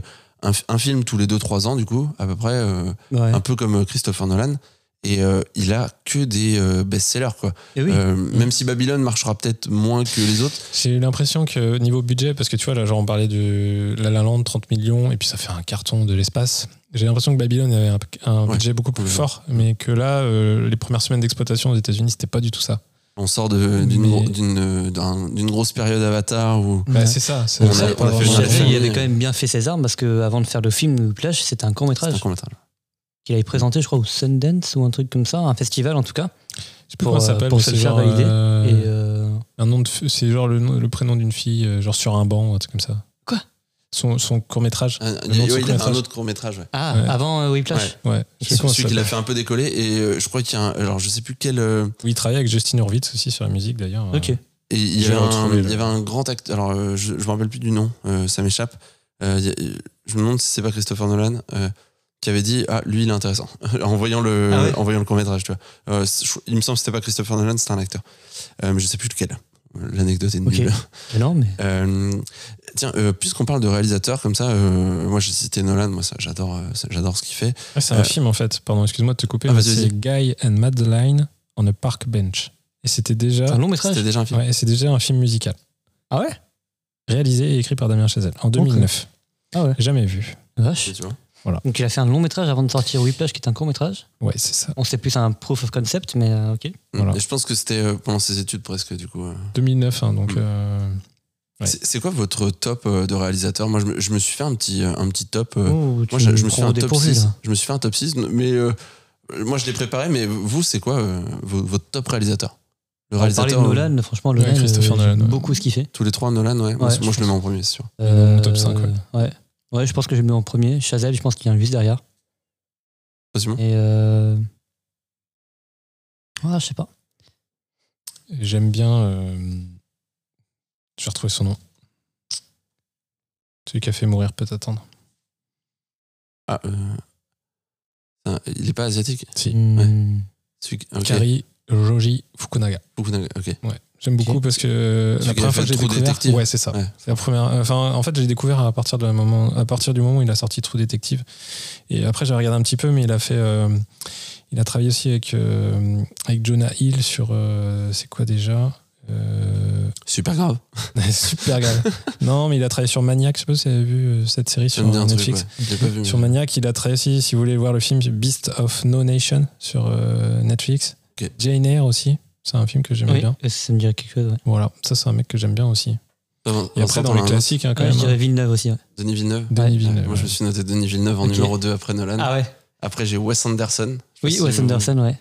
un, film tous les 2-3 ans, du coup, à peu près, euh, Ouais. un peu comme Christopher Nolan. Et euh, il a que des euh, best-sellers, quoi. Et oui. Euh, Même si Babylone marchera peut-être moins que les autres. J'ai eu l'impression que niveau budget, parce que tu vois, là, genre, on parlait de La La Land, 30 millions, et puis ça fait un carton de l'espace. J'ai l'impression que Babylone avait un, un Ouais. budget beaucoup plus fort, mais que là, euh, les premières semaines d'exploitation aux États-Unis, c'était pas du tout ça. On sort d'une Mais- euh, d'un- d'une grosse période Avatar où. Bah, Ouais. c'est ça. On a- ça, on fait il avait quand même bien fait ses armes parce qu'avant de faire le film Whiplash, c'était un court métrage un court-métrage. qu'il avait présenté, je crois, au Sundance ou un truc comme ça, un festival en tout cas. Je sais plus pour, comment ça euh, s'appelle. pour se c'est le faire genre, valider. euh, Et euh, Un nom de, f- c'est genre le, nom- le prénom d'une fille, genre sur un banc, un truc comme ça. Son, son court métrage. Un- de ouais, il a fait un autre court métrage. Ouais. Ah, Ouais. avant euh, Whiplash Ouais. Celui qui l'a fait un peu décoller et euh, je crois qu'il y a un, alors je sais plus quel euh, Oui, il travaillait avec Justin Hurwitz aussi sur la musique d'ailleurs. Ok. et il y, avait un, retrouver le- il y avait un grand acteur alors euh, je, je me rappelle plus du nom euh, ça m'échappe Euh, il je me demande si c'est pas Christopher Nolan euh, qui avait dit ah lui il est intéressant en voyant le Ah ouais en voyant le court métrage tu vois Euh, il me semble que c'était pas Christopher Nolan c'était un acteur Euh, mais je sais plus lequel l'anecdote est nulle Mais non, mais. Euh, tiens, euh, puisqu'on parle de réalisateur comme ça, euh, moi j'ai cité Nolan, moi ça j'adore, euh, ça, j'adore ce qu'il fait. Ah, c'est un film en fait. Pardon, excuse-moi de te couper. Ah, vas-y, c'est Guy and Madeline on a park bench. Et c'était déjà, C'est un long métrage C'était déjà un film. ouais, c'est déjà un film musical. Ah ouais? Réalisé et écrit par Damien Chazelle en 2009. Ah ouais. Jamais vu. Vache. Tu vois. Donc il a fait un long métrage avant de sortir Whiplash, qui est un court métrage. Ouais, c'est ça. On sait plus un proof of concept, mais euh, ok. Voilà. Et je pense que c'était euh, pendant ses études presque du coup. euh. 2009, hein, donc. Mm. euh, Ouais. C'est quoi votre top euh, de réalisateur? Moi je me, je me suis fait un petit, euh, un petit top. euh, Oh, tu moi je, je me suis fait un top dépourvu, 6. là. Je me suis fait un top 6, mais euh, moi je l'ai préparé, mais vous c'est quoi euh, vo- votre top réalisateur? Le On parlait de réalisateur. euh, Nolan, franchement, Nolan, Christopher euh, Nolan, ouais. beaucoup ce qu'il fait. Tous les trois Nolan, ouais. Moi, Ouais, je moi, je le mets en premier, c'est sûr. mon top 5, ouais. ouais. Ouais, je pense que je le mets en premier. Chazelle, je pense qu'il vient juste derrière. Facilement. Et euh... Ah, je sais pas. J'aime bien. euh, Je vais retrouver son nom. Celui qui a fait mourir peut attendre. Ah, euh, il est pas asiatique? Si. Hmm. Celui qui- ok. Kari Joji Fukunaga. Fukunaga, ok. Ouais. J'aime beaucoup parce que la première fois que j'ai découvert. Detective. Ouais, c'est ça. Ouais. C'est la première. Enfin, en fait, j'ai découvert à partir, de la moment, à partir du moment où il a sorti True Detective. Et après, j'ai regardé un petit peu, mais il a fait. euh, il a travaillé aussi avec, euh, avec Jonah Hill sur. euh, c'est quoi déjà Super grave. Super grave. non, mais il a travaillé sur Maniac. Je sais pas si vous avez vu cette série sur truc, Netflix. ouais. Vu. Sur Maniac, il a travaillé aussi, si vous voulez voir le film Beast of No Nation sur Netflix. Ok. Jane Eyre aussi. C'est un film que j'aime Oui, bien. ça me dirait quelque chose. Ouais. Voilà, ça c'est un mec que j'aime bien aussi. Et après, dans les classiques, hein, quand Ouais, je même. dirais Villeneuve aussi. ouais. Denis Villeneuve. Denis Ouais. Villeneuve. Moi, je me suis noté Denis Villeneuve en numéro 2 après Nolan. Ah ouais Après, j'ai Wes Anderson. Oui, si Wes vous- Anderson, ouais.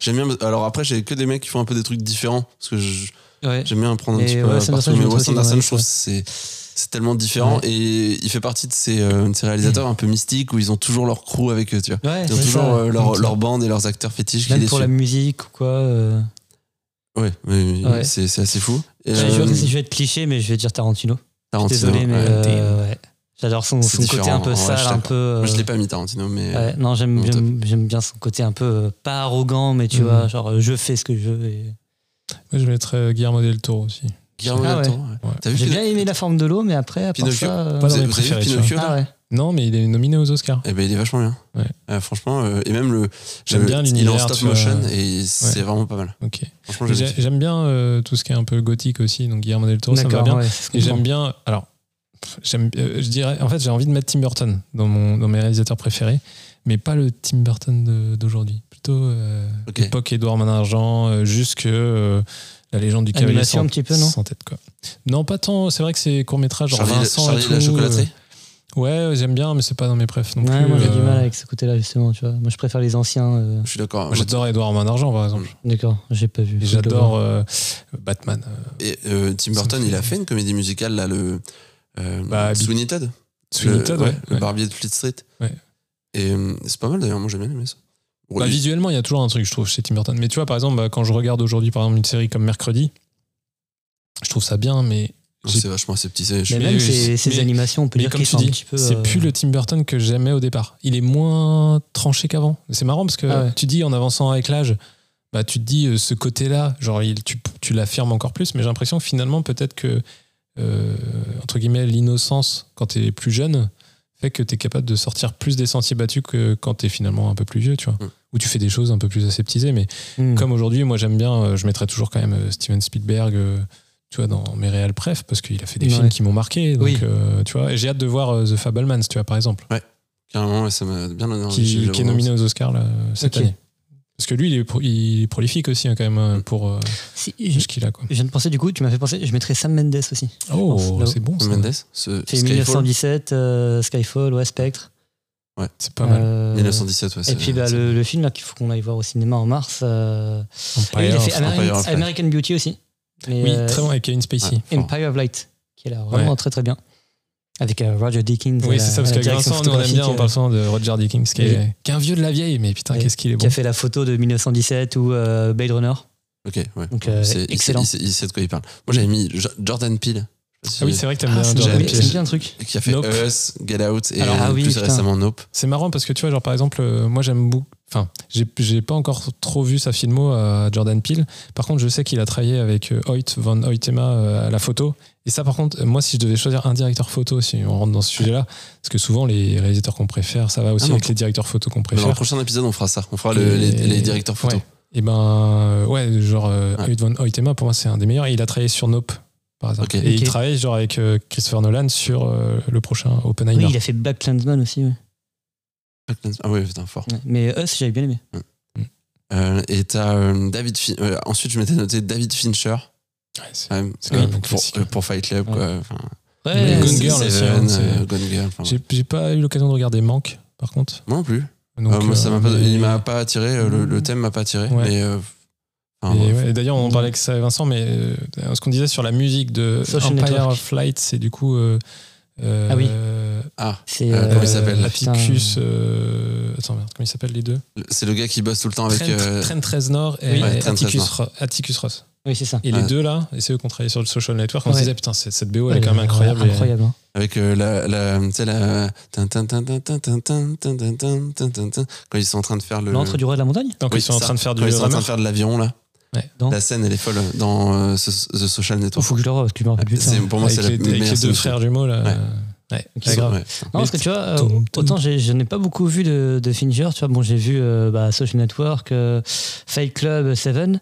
J'aime bien. Alors après, j'ai que des mecs qui font un peu des trucs différents. Parce que je- ouais. j'aime bien prendre un Et petit peu Wes partout. Anderson, je Mais Wes Anderson, je trouve c'est c'est tellement différent. Ouais. Et il fait partie de ces, euh, de ces réalisateurs un peu mystiques où ils ont toujours leur crew avec eux, tu vois. Ouais, Ils ont toujours euh, leur, bande et leurs acteurs fétiches qui Même les pour la musique ou quoi. euh, Ouais, Ouais. c'est c'est assez fou. Et, Je, euh, je- vais être cliché, mais je vais dire Tarantino. Tarantino, Désolé, mais ouais. euh, ouais. j'adore son, son côté un peu sale, un peu. euh, Moi, je l'ai pas mis Tarantino, mais ouais, non, j'aime bien son côté un peu euh, pas arrogant, mais tu Mhm. vois, genre je fais ce que je veux. et- Moi, je mettrais Guillermo del Toro aussi. Guillermo Ah ouais. Ouais. Vu J'ai bien aimé la forme de l'eau, mais après, à part Pinocchio ça. euh, Vous avez, mes vous avez vu Pinocchio Ah ouais. Non, mais il est nominé aux Oscars. Eh ben, il est vachement bien. Ouais. Euh, franchement, euh, et même le. J'aime bien Il est en l'univers, stop vois. motion et c'est vraiment pas mal. Ok. J'aime j'ai- J'aime bien euh, tout ce qui est un peu gothique aussi, donc Guillermo del Toro, ça me va bien. Et j'aime bien. Alors, j'aime, euh, je dirais. En fait, j'ai envie de mettre Tim Burton dans, mon, dans mes réalisateurs préférés, mais pas le Tim Burton d'aujourd'hui. Plutôt euh, l'époque d'Argent, euh, jusque euh, la légende du cavalier sans, un petit peu, non sans tête. Quoi. Non, pas tant. C'est vrai que c'est court métrage, genre Charlie, Vincent Charlie et la tout, chocolaterie. euh, Ouais, j'aime bien, mais c'est pas dans mes préfs non Ouais, plus. moi j'ai du euh, mal avec ce côté-là, justement, tu vois. Moi je préfère les anciens. euh, Je suis d'accord. J'adore Édouard Main d'Argent, par exemple. D'accord, j'ai pas vu. Le j'adore euh, Batman. euh, Et euh, Tim Burton, il a fait une comédie musicale là, le euh, Bah, Sweeney Todd. Sweeney Le- Todd, ouais, ouais. Le barbier de Fleet Street. Ouais. Et c'est pas mal d'ailleurs. Moi, j'ai bien aimé ça. Bah, visuellement, il y a toujours un truc, je trouve, chez Tim Burton. Mais tu vois, par exemple, bah, quand je regarde aujourd'hui, par exemple, une série comme Mercredi, je trouve ça bien, mais. c'est vachement aseptisé. Je Mais même ces mais- animations, on peut Mais dire comme qu'ils tu sont un dis, petit peu. c'est euh, plus le Tim Burton que j'aimais au départ. Il est moins tranché qu'avant. C'est marrant parce que Ah ouais. tu dis en avançant avec l'âge, bah tu te dis euh, ce côté-là, genre il- tu, tu l'affirmes encore plus, mais j'ai l'impression que finalement peut-être que euh, entre guillemets l'innocence quand tu es plus jeune fait que tu es capable de sortir plus des sentiers battus que quand tu es finalement un peu plus vieux, tu vois. Mm. Où tu fais des choses un peu plus aseptisées, mais hmm. comme aujourd'hui, moi j'aime bien, euh, je mettrais toujours quand même euh, Steven Spielberg, euh, tu vois, dans mes réels pref, parce qu'il a fait des Ouais. films qui m'ont marqué. Donc, Oui. euh, tu vois, et j'ai hâte de voir The Fablemans, tu vois, par exemple, Carrément, ouais, ça m'a bien donné envie. qui, qui est nominé aux Oscars là, cette Ok. année. Parce que lui, il est, pro- il est prolifique aussi, hein, quand même, euh, pour euh, Si, ce qu'il a, quoi. je viens de penser, du coup, tu m'as fait penser, je mettrais Sam Mendes aussi. Oh, c'est bon, ça. Mendes, ce C'est Skyfall. 1917, euh, Skyfall, ouais, Spectre. C'est pas mal. Euh, 1917, ouais. Et puis bah, le, le film là qu'il faut qu'on aille voir au cinéma en mars. euh, Empire, il a fait Empire of. American Beauty aussi. Mais, Oui, euh, très bon avec Kevin Spacey. Ouais. Empire of Light, qui est là vraiment Ouais. très très bien. Avec euh, Roger Deakins. Oui, c'est ça, parce direction Vincent, nous on aime bien, parle souvent de Roger Deakins, qui est, Oui. qui est un vieux de la vieille, mais putain, qu'est-ce qu'il est euh, bon. qui a fait la photo de 1917 ou euh, Blade Runner. Ok, ouais. Donc, euh, C'est- il sait- excellent. Il sait, il sait de quoi il parle. Moi, j'avais mis Jo- Jordan Peele. Ah oui, c'est vrai que t'aimes Ah, bien un truc. qui a fait Nope. Us, Get Out et Alors, euh, ah oui, plus putain. récemment Nope. C'est marrant parce que tu vois, genre par exemple, euh, moi j'aime beaucoup. Enfin, j'ai pas encore trop vu sa filmo à Jordan Peele. Par contre, je sais qu'il a travaillé avec euh, Hoyt von Hoytema euh, à la photo. Et ça, par contre, euh, moi, si je devais choisir un directeur photo, si on rentre dans ce sujet-là, parce que souvent les réalisateurs qu'on préfère, ça va aussi Ah non. avec les directeurs photo qu'on Dans le préfère. prochain épisode, on fera ça. On fera le- les, les directeurs photo. Ouais. Et ben, euh, ouais, genre euh, Ouais. Hoyt von Hoytema, pour moi, c'est un des meilleurs. Et il a travaillé sur Nope, par exemple. Et il travaille genre avec euh, Christopher Nolan sur euh, le prochain Oppenheimer. Oui, il a fait Black Clansman aussi. ouais. Ah oui, putain, fort. Ouais. Mais Us, j'avais bien aimé. Euh, et t'as euh, David Fin- euh, ensuite, je m'étais noté David Fincher. Ouais, c'est- euh, pour, euh, pour Fight Club. Ouais. Quoi. Enfin, Ouais, Gone Seven, Girl aussi, euh, J'ai pas eu l'occasion de regarder Manque, par contre. Moi non plus. Donc, Euh, moi, ça m'a euh, pas, il m'a pas attiré. euh, Le, le thème m'a pas attiré. Ouais. Mais euh, D'ailleurs, on parlait avec Vincent, mais ce qu'on disait sur la musique de Social Empire Network. of Light, c'est du coup. Ah oui. Euh, ah, comment il s'appelle Apicus. attends, comment il s'appelle les deux C'est le gars qui bosse tout le temps avec. Trent, Trent Reznor et, Atticus, Ross. Oui, c'est ça. Et les deux là, et c'est eux qui ont travaillé sur le Social Network, on se disait, putain, cette BO, elle est quand même incroyable. incroyable. Et, avec la, tu sais la quand ils sont en train de faire le l'entre du roi de la montagne quand ils sont en train de faire du quand ils sont en train de faire de l'avion là dans La scène elle est folle dans euh, The Social Il Network. faut que je le revoie, parce que je me rappelle plus pour moi, avec c'est la les, avec meilleure les deux frères jumeaux là. Ouais. Ouais, Ok. c'est grave. Ouais. Non, parce que tu vois, euh, autant je n'ai pas beaucoup vu de, de Fincher. Tu vois, bon, j'ai vu euh, bah, Social Network, euh, Fight Club, Seven.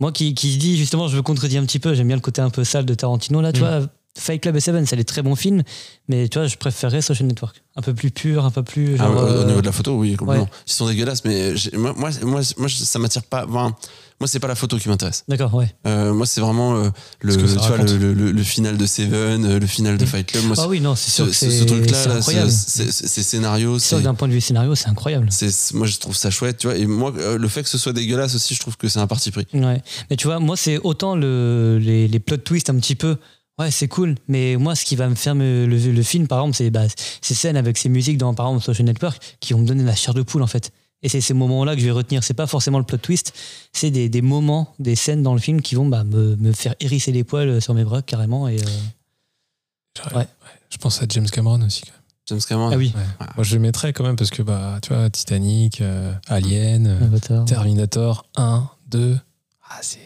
Moi qui, qui dis justement, je veux contredire un petit peu, j'aime bien le côté un peu sale de Tarantino. Là, tu Mm. vois, Fight Club et Seven, c'est des très bons films, mais tu vois, je préférais Social Network. Un peu plus pur, un peu plus. Ah, Genre, au, au niveau de la photo, oui, complètement. ouais. Ils sont dégueulasses, mais moi, moi, moi, moi, ça m'attire pas. Enfin, moi, c'est pas la photo qui m'intéresse. D'accord, ouais. Euh, moi, c'est vraiment euh, le, Ce que ça tu vois, raconte. le, le- le final de Seven, euh, le final de Mm. Fight Club. Moi, Ah oui, non, c'est sûr ce, que ce- truc-là, ces scénarios, C'est d'un point de vue scénario, c'est incroyable. moi, je trouve ça chouette, tu vois. Et moi, le fait que ce soit dégueulasse aussi, je trouve que c'est un parti pris. Ouais. Mais tu vois, moi, c'est autant le, les, les plot twists un petit peu. Ouais, c'est cool. Mais moi, ce qui va me faire me, le, le film, par exemple, c'est bah, ces scènes avec ces musiques dans, par exemple, Social Network qui vont me donner la chair de poule, en fait. Et c'est ces moments-là que je vais retenir. C'est pas forcément le plot twist, c'est des, des moments, des scènes dans le film qui vont bah, me, me faire hérisser les poils sur mes bras, carrément. Et, euh, Ouais. Ouais. Je pense à James Cameron aussi. quand même. James Cameron. Ah oui, Ouais. Moi, je le mettrais quand même parce que, bah, tu vois, Titanic, euh, Alien, euh, Avatar. Terminator 1, 2. Ah, c'est.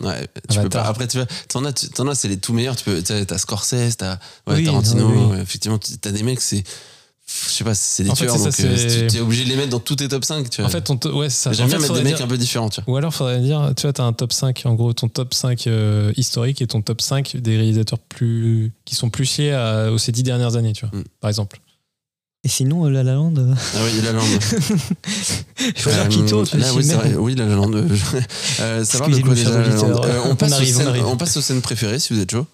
Ouais, tu peux pas. Après, tu vois, t'en as, tu- t'en as, c'est les tout meilleurs. Tu peux, t'as t'as Scorsese, t'as ouais, Oui, Tarantino. oui, oui. ouais, effectivement, t'as des mecs, c'est, je sais pas, c'est des En fait, tueurs. ça, donc, euh, c'est- tu es obligé de les mettre dans tous tes top 5. Tu En vois. fait, ton to- ouais, c'est ça. j'aime En bien fait, mettre des faudrait mecs dire- un peu différents. Tu vois. Ou alors, faudrait dire, tu vois, t'as un top 5, en gros, ton top 5 euh, historique et ton top 5 des réalisateurs plus, qui sont plus liés à, aux ces dix dernières années, tu vois, Mm. par exemple. Et sinon, euh, La La Land, euh, Ah oui, La Land. je vois Quito, tu là, le oui, vrai. Oui, La Land. euh, euh, ça va de quoi déjà La. Euh, on, On passe aux arrive, on scènes- arrive. on passe aux scènes préférées si vous êtes chaud.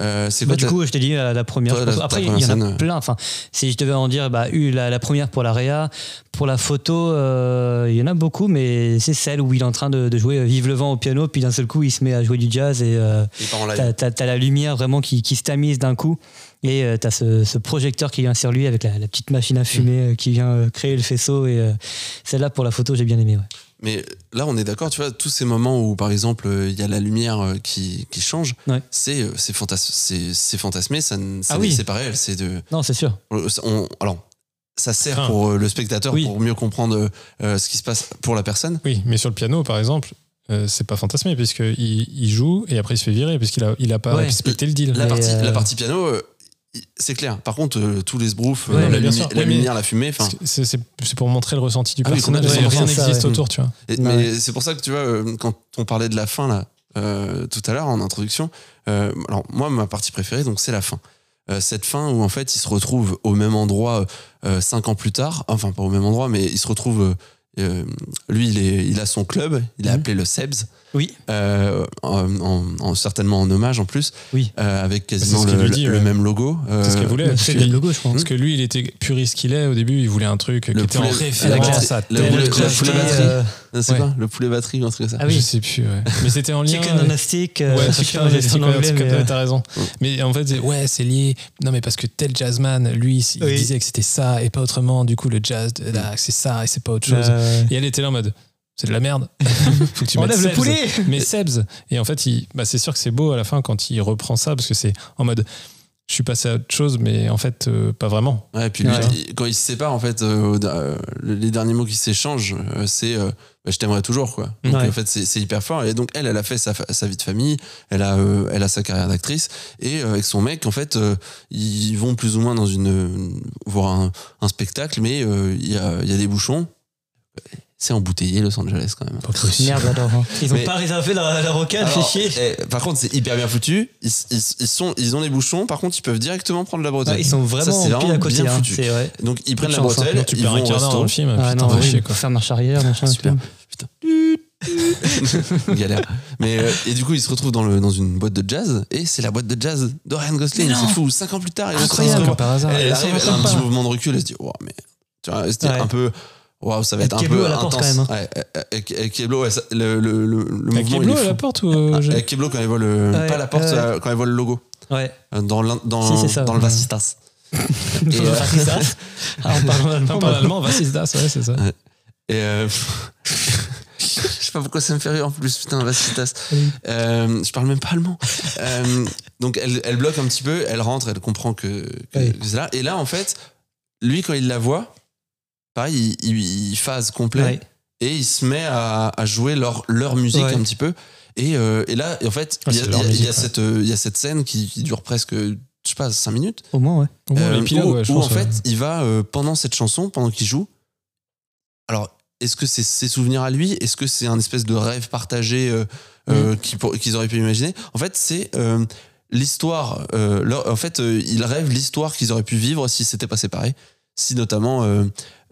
Euh, c'est Bah, du coup, je t'ai dit la, la première. Toi, la- Après, il y en a plein. Enfin, si je devais en dire, bah, la, la première pour la Réa, pour la photo, euh, il y en a beaucoup, mais c'est celle où il est en train de, de jouer euh, Vive le vent au piano, puis d'un seul coup, il se met à jouer du jazz et euh, t'as, t'as la lumière vraiment qui, qui se tamise d'un coup. Et euh, t'as ce, ce projecteur qui vient sur lui avec la, la petite machine à fumer euh, qui vient euh, créer le faisceau. Et celle-là, pour la photo, j'ai bien aimé. Ouais. Mais là, on est d'accord, tu vois, tous ces moments où, par exemple, euh, il y a la lumière euh, qui, qui change, Ouais. c'est, euh, c'est, fantas- c'est, c'est fantasmé, ça, ça Ah oui. c'est pas réel. C'est de, Non, c'est sûr. on- alors, ça sert Enfin, pour le spectateur, oui. pour mieux comprendre euh, ce qui se passe pour la personne. Oui, mais sur le piano, par exemple, euh, c'est pas fantasmé, puisqu'il il joue et après il se fait virer, puisqu'il a, il a pas Ouais. respecté le deal. La, partie, euh, la partie piano, euh, c'est clair. Par contre, euh, tous les sbroufs, Ouais, euh, la, lumi- la Oui, lumière, la fumée, C'est pour montrer le ressenti du Ah oui, personnage. et rien n'existe ouais. autour, tu vois. Et- Ouais. Mais c'est pour ça que tu vois, euh, quand on parlait de la fin là, euh, tout à l'heure en introduction, euh, alors moi ma partie préférée donc c'est la fin. Cette fin où en fait il se retrouve au même endroit euh, cinq ans plus tard, enfin pas au même endroit, mais il se retrouve, euh, euh, lui il, est, il a son club, il est Mhm. appelé le Sebs, Oui. euh, en, en- en- certainement en hommage en plus, Oui. euh, avec quasiment ce qu'il le, lui dit, le ouais. même logo. C'est ce euh, qu'elle voulait. C'est le logo, je crois. Parce que lui, il était puriste qu'il est. Au début, il voulait un truc qui Le était en poulet- référence à le poulet- batterie. euh, non, c'est Ouais. pas le poulet batterie ou un truc comme ça. Ah oui. Je sais plus, ouais. Mais c'était en lien. Chicken on a stick. euh, Ouais, Chicken on a stick, euh, t'as raison. Mais en fait, c'est- ouais, c'est lié. Non, mais parce que tel jazzman, lui, il disait que c'était ça et pas autrement. Du coup, le jazz, c'est ça et c'est pas autre chose. euh, Et elle était là en mode, c'est de la merde. Faut que tu mettes Enlève le poulet Mais Sebs. Et en fait, il, bah, c'est sûr que c'est beau à la fin quand il reprend ça parce que c'est en mode, je suis passé à autre chose, mais en fait, euh, pas vraiment. Ouais, et puis lui, Ouais. il- quand ils se séparent, en fait, euh, euh, les derniers mots qui s'échangent, c'est euh, bah, je t'aimerais toujours, quoi. Donc, Ouais. en fait, c'est hyper fort. Et donc, elle, elle a fait sa, vie de famille, elle a, euh, elle a sa carrière d'actrice, et euh, avec son mec, en fait, euh, ils vont plus ou moins dans une. voir un, un spectacle, mais euh, il y, a, il y a des bouchons. C'est embouteillé, Los Angeles, quand même. Pas possible. Merde alors. hein. Ils ont Mais- pas réservé la, la rocade, Alors, fait chier. eh, par contre, c'est hyper bien foutu. Ils, ils, ils sont, ils ont les bouchons. Par contre, ils peuvent directement prendre la bretelle. Ouais, ils sont vraiment Ça, pile à côté. bien hein. foutu. Vrai. Donc, ils prennent la bretelle, Non, tu ils perds vont un quart d'heure dans le film. Ah putain, non, oui, chier, quoi. faire marche arrière, machin. Super. Putain. Galère. Mais euh, et du coup, il se retrouve dans le dans une boîte de jazz et c'est la boîte de jazz de Ryan Gosling. C'est fou. Cinq ans plus tard, il Incroyable. par hasard. Elle, arrive, elle a un petit mouvement de recul. Elle se dit, oh, mais tu vois, c'était un peu. Waouh, ça va Avec être un Keblo peu à la porte, intense. quand même, Ouais, avec, avec Keblo, ouais, ça- le, le, le, le Avec mouvement, Keblo il est à la porte ou euh, Ah, j'ai- Avec Keblo quand elle voit le Ouais, pas la porte, euh, quand elle voit le logo Ouais. euh, dans dans Si, ça, dans le. Vasistas. Et, Et, euh, Ah, on parle en allemand. Non, pas l'allemand, va c'est ça, ouais, c'est ça. Et euh, je sais pas pourquoi ça me fait rire en plus, putain, Vasitas. Euh, je parle même pas allemand. Euh, donc elle, elle bloque un petit peu, elle rentre, elle comprend que, que, Oui. que c'est là. Et là, en fait, lui, quand il la voit, pareil, il, il, il phase complet Ouais. et il se met à, à jouer leur, leur musique Ouais. un petit peu. Et, euh, et là, en fait, il y a- c'est leur il y y ouais. euh, y a cette scène qui, qui dure presque, je sais pas, 5 minutes. Au moins, ouais. Au moins, Euh, où, ouais, je où, pense, en fait, il va euh, pendant cette chanson, pendant qu'il joue. Alors, est-ce que c'est ses souvenirs à lui? Est-ce que c'est un espèce de rêve partagé euh, euh, Mm. qu'ils auraient pu imaginer? En fait, c'est l'histoire. en fait, il rêve l'histoire qu'ils auraient pu vivre s'ils s'étaient pas séparés. Si notamment euh,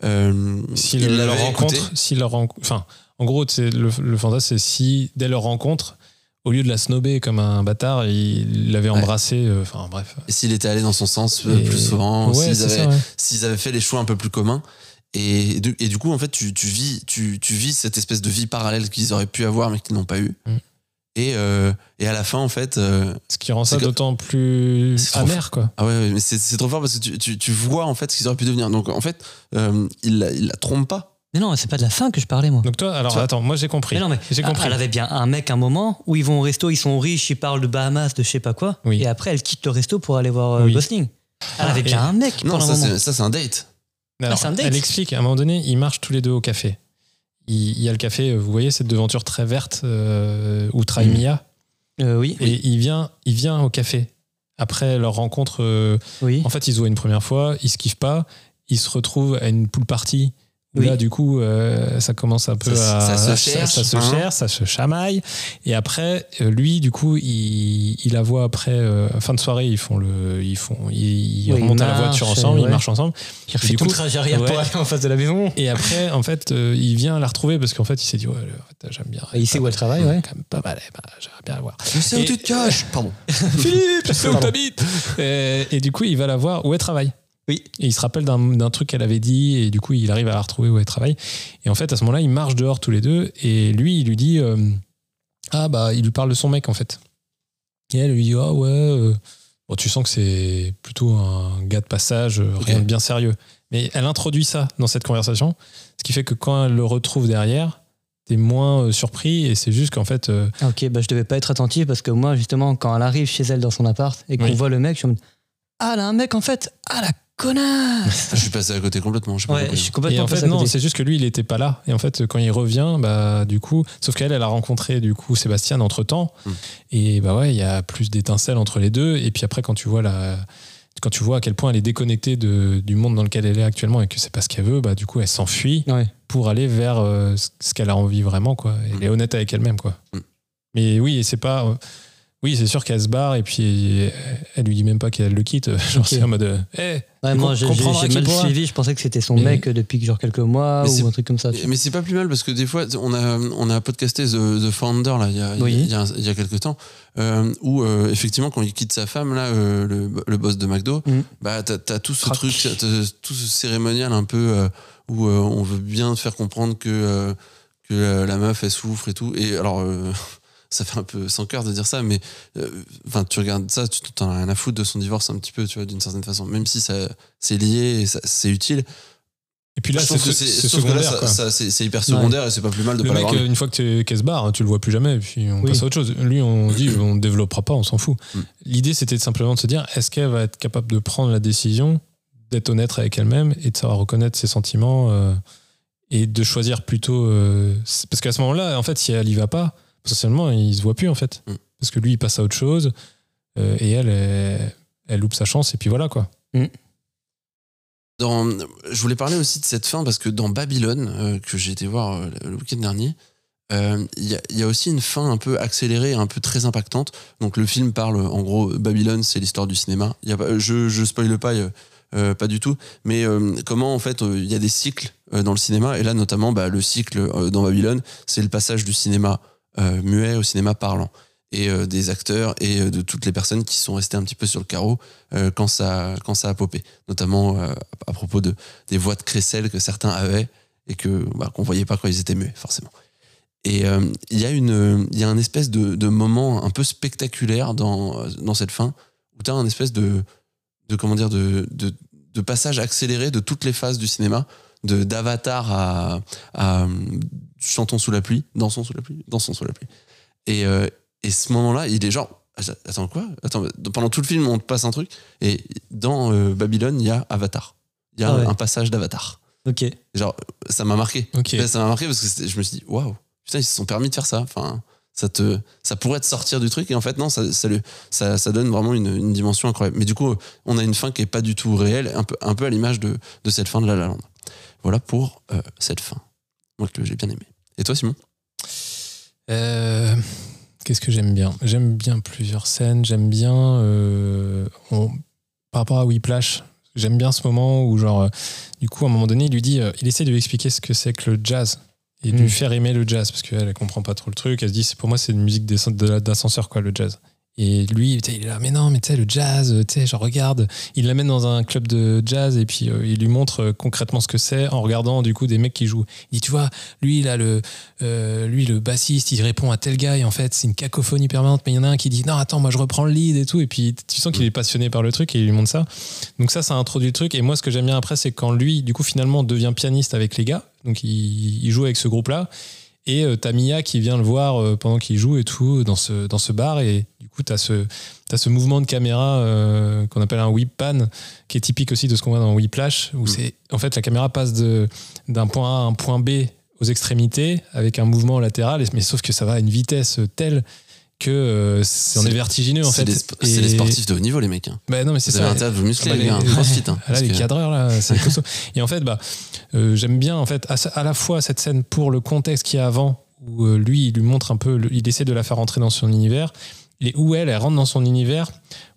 euh, si il le- leur rencontre, écouté. si leur rencontre, enfin, en gros, c'est le, le fantasme, c'est si dès leur rencontre, au lieu de la snober comme un bâtard, il l'avait Ouais. embrassée. euh, Enfin, bref. Et s'il était allé dans son sens euh, Et- plus souvent, s'ils avaient, ouais. fait les choix un peu plus communs. Et du, et du coup, en fait, tu, tu vis, tu, tu vis cette espèce de vie parallèle qu'ils auraient pu avoir mais qu'ils n'ont pas eu. Mm. Et, euh, et à la fin, en fait, euh, Ce qui rend ça d'autant plus amer, quoi. ah ouais, mais c'est, c'est trop fort parce que tu, tu, tu vois en fait ce qu'ils auraient pu devenir. Donc en fait, euh, il, la, il la trompe pas. Mais non, c'est pas de la fin que je parlais, moi. Donc toi, alors attends, moi j'ai compris. Mais non, mais J'ai compris. elle avait bien un mec un moment où ils vont au resto, ils sont riches, ils parlent de Bahamas, de je sais pas quoi. Oui. Et après, elle quitte le resto pour aller voir euh, Oui. Gosling. Elle Ah, avait et- bien un mec Non, pendant ça un moment. c'est, ça c'est un date. Mais alors, c'est un date. Elle explique, à un moment donné, ils marchent tous les deux au café. Il, y a le café, vous voyez cette devanture très verte euh, où travaille Mm. Mia. Euh, oui, Et il vient, il vient au café. Après leur rencontre, euh, oui. en fait, ils se voient une première fois, ils se kiffent pas, ils se retrouvent à une pool party. Oui. Là, du coup, euh, ça commence un peu Ça- à. ça se cherche, ça, se hein. cherche, ça se chamaille. Et après, euh, lui, du coup, il, il la voit après, euh, fin de soirée, ils font le. Ils, font, ils, ils Oui, remontent à la voiture ensemble, ils marchent ensemble. Il refait tout coup, le trajet arrière pour ouais. aller en face de la maison. Et après, en fait, euh, il vient la retrouver parce qu'en fait, il s'est dit, ouais, j'aime bien. Et il sait où elle travaille, ouais. Quand même pas mal, ben, j'aimerais bien la voir. Je sais où tu te caches. Pardon. Philippe, je sais où t'habites. Et, et du coup, il va la voir où elle travaille. Oui. Et il se rappelle d'un truc qu'elle avait dit, et du coup, il arrive à la retrouver où elle travaille. Et en fait, à ce moment-là, ils marchent dehors tous les deux, et lui, il lui dit euh, Ah, bah, il lui parle de son mec, en fait. Et elle lui dit Ah, ouais, euh, bon, tu sens que c'est plutôt un gars de passage, euh, rien de bien sérieux. Mais elle introduit ça dans cette conversation, ce qui fait que quand elle le retrouve derrière, t'es moins surpris, et c'est juste qu'en fait. euh, Ah, ok, bah je devais pas être attentif parce que moi, justement, quand elle arrive chez elle dans son appart et qu'on Oui. voit le mec, je en mode Ah, a un mec en fait Ah, la connasse Je suis passé à côté complètement. Je sais pas Ouais, je suis Et complètement en fait, passé à non, c'est juste que lui, il était pas là. Et en fait, quand il revient, bah, du coup, sauf qu'elle, elle a rencontré, du coup, Sébastien entre temps. Mm. Et bah ouais, il y a plus d'étincelles entre les deux. Et puis après, quand tu vois la, quand tu vois à quel point elle est déconnectée de, du monde dans lequel elle est actuellement et que c'est pas ce qu'elle veut, bah, du coup, elle s'enfuit Ouais. pour aller vers euh, ce- qu'elle a envie vraiment, quoi. Elle Mm. est honnête avec elle-même, quoi. Mm. Mais oui, et c'est pas, euh, Oui, c'est sûr qu'elle se barre et puis elle lui dit même pas qu'elle le quitte. Genre, c'est en mode. euh, Eh, Ouais, moi, j'ai mal suivi. Je pensais que c'était son Mais- mec depuis genre quelques mois Mais c'est- ou un truc comme ça. Mais c'est pas plus mal parce que des fois, on a, on a podcasté The, The Founder là, il y a, Oui. il y a, il y a quelques temps, euh, où euh, effectivement, quand il quitte sa femme, là, euh, le, le boss de McDo, Mhm. bah, t'as as tout ce truc, tout ce cérémonial un peu où on veut bien te faire comprendre que, que euh, la meuf, elle souffre et tout. Et alors, ça fait un peu sans cœur de dire ça, mais euh, tu regardes ça, tu t'en as rien à foutre de son divorce un petit peu, tu vois, d'une certaine façon, même si ça c'est lié et c'est utile. Et puis là, c'est c'est secondaire. hyper secondaire et c'est pas plus mal de Le pas mec, l'avoir. une fois que qu'elle se barre, tu le vois plus jamais, et puis on Oui. passe à autre chose. Lui, on dit, on développera pas, on s'en fout. Mm. L'idée, c'était simplement de se dire, est-ce qu'elle va être capable de prendre la décision, d'être honnête avec elle-même et de savoir reconnaître ses sentiments euh, et de choisir plutôt. euh, parce qu'à ce moment-là, en fait, si elle y va pas, potentiellement, il se voit plus, en fait. Mm. Parce que lui, il passe à autre chose, euh, et elle, elle, elle loupe sa chance, et puis voilà, quoi. Dans, je voulais parler aussi de cette fin parce que dans Babylone, euh, que j'ai été voir euh, le week-end dernier, euh, il y, a, il y a aussi une fin un peu accélérée, un peu très impactante. Donc le film parle, en gros, Babylone, c'est l'histoire du cinéma. Il y a je, je spoile pas, euh, pas du tout, mais euh, comment en fait euh, il y a des cycles euh, dans le cinéma et là notamment bah, le cycle euh, dans Babylone, c'est le passage du cinéma euh, muet au cinéma parlant. Et euh, des acteurs et euh, de toutes les personnes qui sont restées un petit peu sur le carreau euh, quand ça quand ça a popé. Notamment euh, à propos de des voix de crécelle que certains avaient et que bah, voyait pas quand ils étaient muets forcément. Et euh, il y a une y a un espèce de, moment un peu spectaculaire dans dans cette fin où tu as un espèce de de comment dire de, de passage accéléré de toutes les phases du cinéma d'avatar à chantons sous la pluie dansons sous la pluie dansons sous la pluie et euh, et ce moment-là, il est genre, attends quoi? Attends, pendant tout le film, on te passe un truc. Et dans euh, Babylone, il y a Avatar. Il y a Ah ouais. un passage d'Avatar. Ok. Genre, ça m'a marqué. Ok. Ouais, Ça m'a marqué parce que je me suis dit, waouh, putain, ils se sont permis de faire ça. Enfin, ça te, ça pourrait te sortir du truc. Et en fait, non, ça, ça, le- ça, ça donne vraiment une, une dimension incroyable. Mais du coup, on a une fin qui est pas du tout réelle, un peu, un peu à l'image de, de cette fin de La La Land. Voilà pour euh, cette fin. Moi, que j'ai bien aimé. Et toi, Simon? Euh, Qu'est-ce que j'aime bien? J'aime bien plusieurs scènes. J'aime bien. euh, on- par rapport à Whiplash, j'aime bien ce moment où, genre, euh, du coup, à un moment donné, il lui dit. il essaie de lui expliquer ce que c'est que le jazz et de Mm. lui faire aimer le jazz parce qu'elle, elle comprend pas trop le truc. Elle se dit, c'est pour moi, c'est une musique d'ascenseur, quoi, le jazz. Et lui, il est là, mais non, mais tu sais, le jazz, tu sais, genre, regarde. Il l'amène dans un club de jazz et puis euh, il lui montre euh, concrètement ce que c'est en regardant, du coup, des mecs qui jouent. Il dit, tu vois, lui, là, le, euh, lui, le bassiste, il répond à tel gars et en fait, c'est une cacophonie permanente, mais il y en a un qui dit, non, attends, moi, je reprends le lead et tout. Et puis, tu sens qu'il est passionné par le truc et il lui montre ça. Donc, ça, ça introduit le truc. Et moi, ce que j'aime bien après, c'est quand lui, du coup, finalement, devient pianiste avec les gars. Donc, il joue avec ce groupe-là. Et euh, t'as Mia qui vient le voir euh, pendant qu'il joue et tout dans ce, dans ce bar. Et du coup, t'as ce, t'as ce mouvement de caméra euh, qu'on appelle un whip pan, qui est typique aussi de ce qu'on voit dans Whiplash, où c'est en fait la caméra passe de, d'un point A à un point B aux extrémités avec un mouvement latéral, mais sauf que ça va à une vitesse telle que euh, c'est, on est vertigineux en fait. c'est les sportifs de haut niveau, les mecs. Hein. Bah non, mais c'est ça. vous muscler, Ah bah, les les- Crossfit. Hein, Là, les que- cadreurs, là, c'est costaud. Et en fait, bah, euh, j'aime bien en fait à, à la fois cette scène pour le contexte qu'il y a avant, où euh, lui, il lui montre un peu, le- il essaie de la faire rentrer dans son univers, et où elle, elle rentre dans son univers,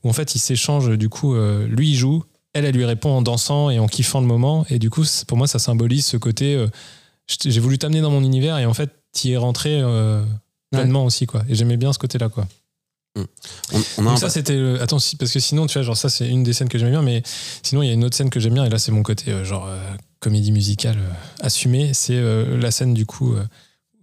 où en fait, ils s'échangent, du coup, lui, il joue, elle, elle lui répond en dansant et en kiffant le moment, et du coup, pour moi, ça symbolise ce côté, j'ai voulu t'amener dans mon univers, et en fait, t'y es rentré pleinement aussi, quoi. Et j'aimais bien ce côté-là, quoi. On, on Donc ça c'était le- attends si- parce que sinon tu vois genre ça c'est une des scènes que j'aime bien mais sinon il y a une autre scène que j'aime bien et là c'est mon côté euh, genre euh, comédie musicale euh, assumée c'est la scène du coup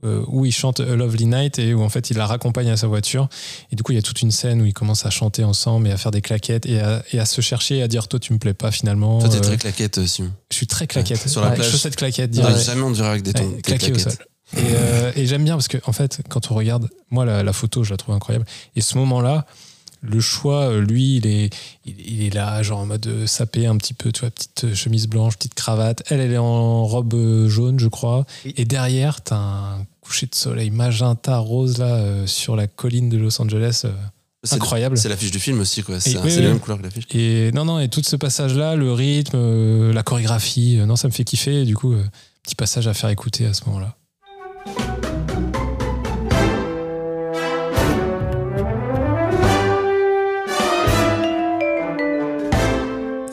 où il chante A Lovely Night et où en fait il la raccompagne à sa voiture et du coup il y a toute une scène où ils commencent à chanter ensemble et à faire des claquettes et à, et à se chercher et à dire toi tu me plais pas finalement Toi, t'es Euh, très claquette, Simon. je suis très claquette Sur la Ouais, plage. chaussettes claquettes Ouais, direct. Jamais on dirait avec des tons. Ouais, claqué au sol. Et, euh, et j'aime bien parce que, en fait, quand on regarde, moi, la, la photo, je la trouve incroyable. Et ce moment-là, le choix, euh, lui, il est, il, est là, genre en mode euh, sapé un petit peu, tu vois, petite chemise blanche, petite cravate. Elle, elle est en robe jaune, je crois. Et derrière, t'as un coucher de soleil magenta rose, là, euh, sur la colline de Los Angeles. euh, C'est- incroyable. C'est l'affiche du film aussi, quoi. C'est oui, la même couleur que l'affiche. Et non, non, et tout ce passage-là, le rythme, euh, la chorégraphie, non, ça me fait kiffer. Et du coup, petit passage à faire écouter à ce moment-là.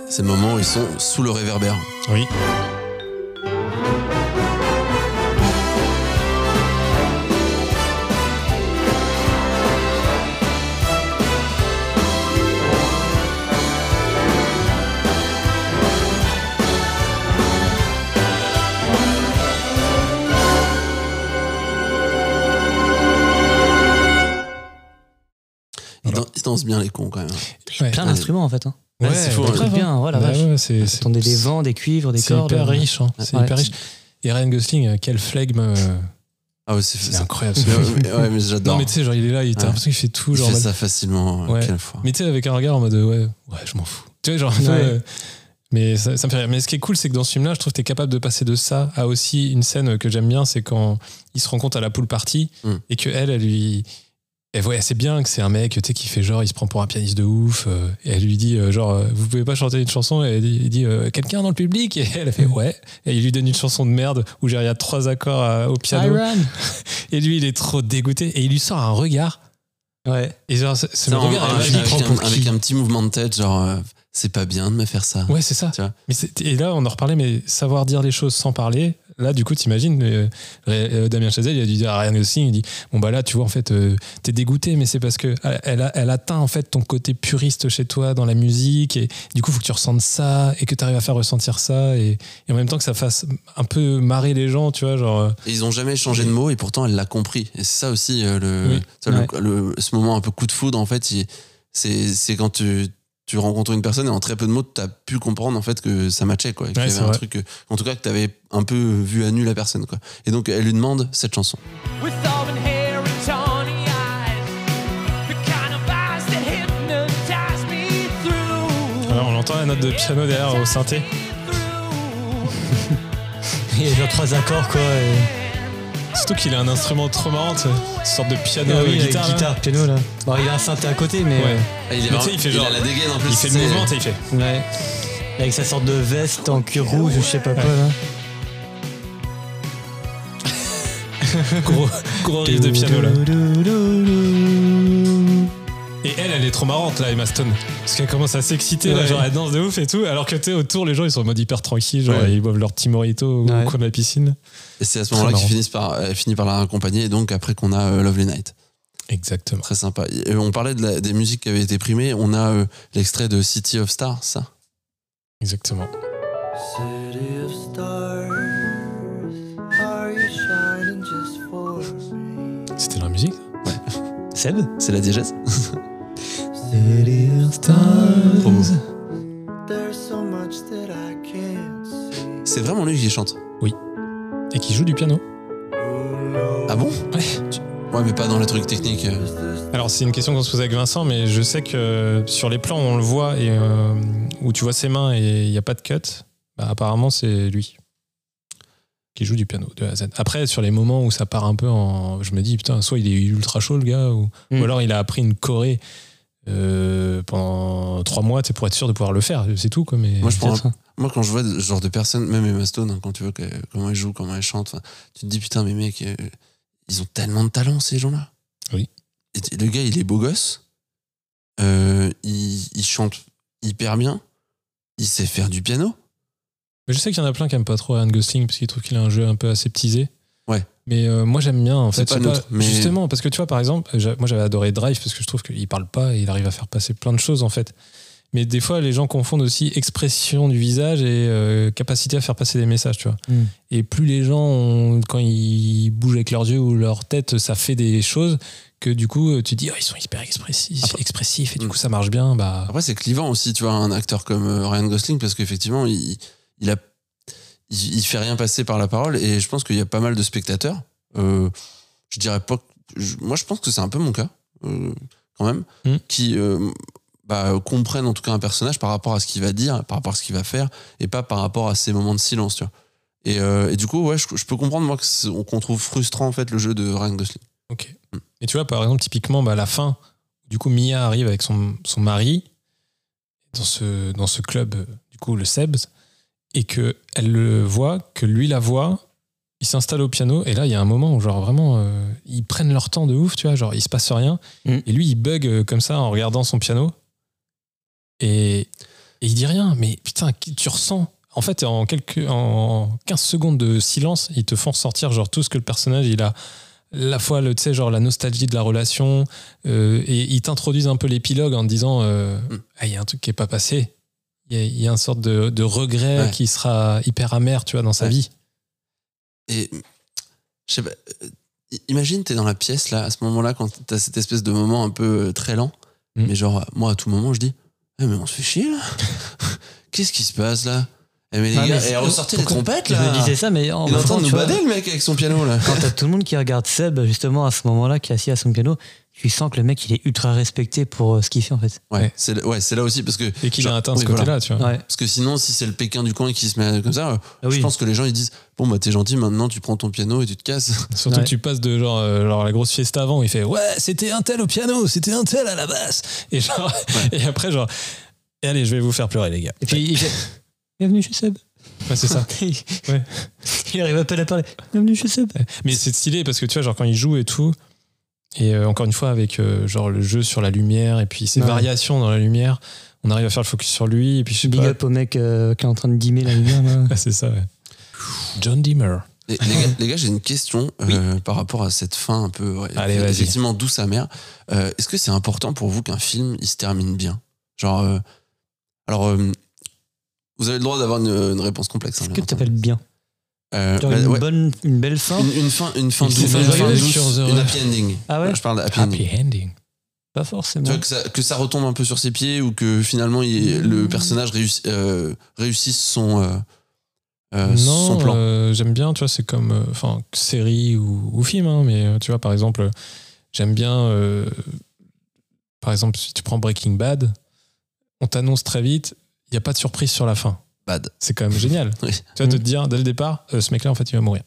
Ces moments, ils sont sous le réverbère. Oui. Dansent bien les cons quand même. Ouais. Plein d'instruments en fait. Hein. Ouais, c'est fou, bien, voilà, Bah ouais, c'est- c'est- Attendez des vents, des cuivres, des C'est cordes. hyper riche. hein. C'est Ouais. hyper riche. Et Ryan Gosling, euh, quel flegme. euh, Ah ouais, c'est C'est c'est- incroyable. ce Mais, film. ouais, mais j'adore. Non, mais tu sais, genre, il est là, il t'as Ouais. l'impression qu'il fait tout. Il Genre, fait en mode- ça facilement. Ouais. Quelle fois. Mais tu sais, avec un regard en mode ouais, ouais, je m'en fous. Tu vois, genre, Ouais. euh, mais ça, ça me fait rire. Mais ce qui est cool, c'est que dans ce film-là, je trouve que tu es capable de passer de ça à aussi une scène que j'aime bien, c'est quand il se rend compte à la pool party Mm. et que elle, elle lui. Elle voit assez bien que c'est un mec tu sais, qui fait genre, il se prend pour un pianiste de ouf. euh, et elle lui dit, euh, genre, euh, vous pouvez pas chanter une chanson Et elle dit, il dit euh, quelqu'un dans le public Et elle a fait, ouais. Et il lui donne une chanson de merde où genre, il y a trois accords au piano. Iron. Et lui, il est trop dégoûté. Et il lui sort un regard. Ouais. Et genre, le en- regard. avec, il avec prend un, avec un petit mouvement de tête, genre, euh, c'est pas bien de me faire ça. Ouais, c'est ça. Tu vois Mais et là, on en reparlait, mais savoir dire les choses sans parler, là, du coup, t'imagines, euh, euh, Damien Chazelle, il a dû dire à Ryan Gosling, il dit, bon, bah là, tu vois, en fait, euh, t'es dégoûté, mais c'est parce que elle, a- elle atteint, en fait, ton côté puriste chez toi dans la musique, et du coup, faut que tu ressentes ça, et que tu arrives à faire ressentir ça, et, et en même temps que ça fasse un peu marrer les gens, tu vois, genre... euh, Et ils ont jamais changé de mot et pourtant elle l'a compris. Et c'est ça aussi euh, le, Oui. tu vois, le- le- ce moment un peu coup de foudre en fait, c'est quand tu tu rencontres une personne et en très peu de mots tu as pu comprendre en fait que ça matchait quoi, qu'il y avait un vrai. truc que- en tout cas que tu avais un peu vu à nu la personne quoi. Et donc elle lui demande cette chanson. Voilà, on entend la note de piano derrière au synthé. Il y a genre trois accords quoi. Et... Surtout qu'il a un instrument trop marrant, une sorte de piano, Ah oui, avec guitare. là. guitare, piano là. Bon, il a un synthé à côté, mais. Ouais. Ah, il, est Mais il fait il genre- a la dégaine en plus. Il fait le mouvement, tu sais, il fait... Ouais. Avec sa sorte de veste en cuir rouge, je sais pas quoi là. Gros, gros riff de piano là. Et elle, elle est trop marrante là, Emma Stone. Parce qu'elle commence à s'exciter, Ouais. genre elle danse de ouf et tout. Alors que tu sais, autour, les gens ils sont en mode hyper tranquille, genre Ouais. ils boivent leur petit morito Ouais. au coin de la piscine. Et c'est à ce moment-là qu'ils finissent par elle finit par la raccompagner et donc après qu'on a euh, Lovely Night. Exactement. Très sympa. Et, euh, on parlait de la- des musiques qui avaient été primées, on a euh, l'extrait de City of Stars, ça. Exactement. City of stars, are you shining just for me? C'était la musique Seb C'est la diégèse. C'est vraiment lui qui chante. Et qui joue du piano. Ah bon? Ouais. Ouais, mais pas dans les trucs techniques. euh. Alors c'est une question qu'on se posait avec Vincent, mais je sais que sur les plans où on le voit et euh, où tu vois ses mains et il n'y a pas de cut, bah, apparemment c'est lui qui joue du piano de A à Z. Après sur les moments où ça part un peu en, je me dis putain soit il est ultra chaud le gars ou, Mm. ou alors il a appris une choré euh, pendant trois mois, pour être sûr de pouvoir le faire, c'est tout quoi. Mais Moi, je quand je vois ce genre de personnes, même Emma Stone, hein, quand tu vois comment elle joue, comment elle chante, tu te dis putain, mais mec, euh, ils ont tellement de talent, ces gens-là. Oui. Et le gars, il est beau gosse, euh, il, il chante hyper bien, il sait faire du piano. Mais je sais qu'il y en a plein qui aiment pas trop Ryan Gosling parce qu'ils trouvent qu'il a un jeu un peu aseptisé. Ouais. Mais euh, moi j'aime bien en fait. pas mais- Justement, parce que tu vois, par exemple, moi j'avais adoré Drive parce que je trouve qu'il parle pas et il arrive à faire passer plein de choses en fait. Mais des fois, les gens confondent aussi expression du visage et euh, capacité à faire passer des messages, tu vois. Mm. Et plus les gens, ont- quand ils bougent avec leurs yeux ou leur tête, ça fait des choses que du coup, tu dis, oh, ils sont hyper expressifs, Après- expressifs et du Mm. coup, ça marche bien. Bah, Après, c'est clivant aussi, tu vois, un acteur comme euh, Ryan Gosling, parce qu'effectivement, il, il a, il, il fait rien passer par la parole, et je pense qu'il y a pas mal de spectateurs. euh, je dirais pas, je- moi, je pense que c'est un peu mon cas, euh, quand même, Mm. qui euh, bah, comprennent en tout cas un personnage par rapport à ce qu'il va dire, par rapport à ce qu'il va faire, et pas par rapport à ces moments de silence, tu vois. Et, euh, et du coup, ouais, je, je peux comprendre moi qu'on trouve frustrant en fait le jeu de Ryan Gosling. Ok. Mm. Et tu vois, par exemple, typiquement, bah, à la fin, du coup, Mia arrive avec son, son mari dans ce, dans ce club, du coup, le Sebs, et que elle le voit, que lui la voit, il s'installe au piano, et là, il y a un moment où, genre, vraiment, euh, ils prennent leur temps de ouf, tu vois, genre, il se passe rien, Mm. et lui, il bug euh, comme ça en regardant son piano, et Et il dit rien, mais putain, tu ressens. En fait, en, quelques, en 15 secondes de silence, ils te font ressortir genre tout ce que le personnage il a. La fois, le, tu sais, genre la nostalgie de la relation, euh, et ils t'introduisent un peu l'épilogue en te disant euh, Mm. Ah, il y a un truc qui est pas passé. Il y a, il y a une sorte de, de regret Ouais. qui sera hyper amer, tu vois, dans sa Ouais. vie. Et je sais pas, euh, imagine, t'es dans la pièce là, à ce moment-là, quand t'as cette espèce de moment un peu euh, très lent. Mm. Mais genre, moi, à tout moment, je dis Eh, mais on se fait chier là Qu'est-ce qui se passe là? Eh, mais les Ah, gars, mais eh, les pourquoi- trompettes Je là me disais ça, mais en Il est en train de nous bader le mec avec son piano là quand t'as tout le monde qui regarde Seb, justement, à ce moment-là, qui est assis à son piano, tu sens que le mec, il est ultra respecté pour euh, ce qu'il fait, en fait. Ouais, Ouais. c'est ouais, c'est là aussi parce que. Et qu'il a atteint oui, ce voilà. côté-là, tu vois. Ouais. Parce que sinon, si c'est le Pékin du coin qui se met comme ça, euh, Ah oui. je pense que les gens ils disent Bon, bah t'es gentil, maintenant tu prends ton piano et tu te casses. Surtout Ouais. que tu passes de genre, euh, genre la grosse fiesta avant, il fait ouais, c'était un tel au piano, c'était un tel à la basse. Et, genre, et après, genre, et allez, je vais vous faire pleurer, les gars. Et puis, il fait Bienvenue chez Seb. Ouais, c'est ça. il, Ouais. il arrive à peine à parler. Bienvenue chez Seb. Mais c'est stylé parce que tu vois, genre quand il joue et tout, et euh, encore une fois, avec euh, genre le jeu sur la lumière et puis ses Ouais. variations dans la lumière, on arrive à faire le focus sur lui. Et puis je sais Big pas. up au mec euh, qui est en train de dimmer la lumière. Ah, c'est ça, ouais. John Dimmer. Les, les gars, les gars, j'ai une question euh, par rapport à cette fin un peu ouais, Allez, vas-y. effectivement douce amère. Euh, Est-ce que c'est important pour vous qu'un film il se termine bien? Genre, euh, alors, euh, vous avez le droit d'avoir une, une réponse complexe. hein, Qu'est-ce bien que t'appelles bien? Euh, bah, une, ouais, bonne, une belle fin une, une fin, une fin douce, une, fin douce, une happy ending. Ah ouais Je parle d'happy Happy ending. ending. Pas Tu forcément. vois, que ça, que ça retombe un peu sur ses pieds ou que finalement il- le personnage réussi- euh, réussisse son, euh, euh, son non, plan. euh, j'aime bien, tu vois, c'est comme, euh, enfin, série ou, ou film, hein, mais tu vois, par exemple, j'aime bien, euh, par exemple, si tu prends Breaking Bad, on t'annonce très vite, il n'y a pas de surprise sur la fin. Bad. C'est quand même génial. Oui. Tu vas te dire, dès le départ, euh, ce mec-là, en fait, il va mourir.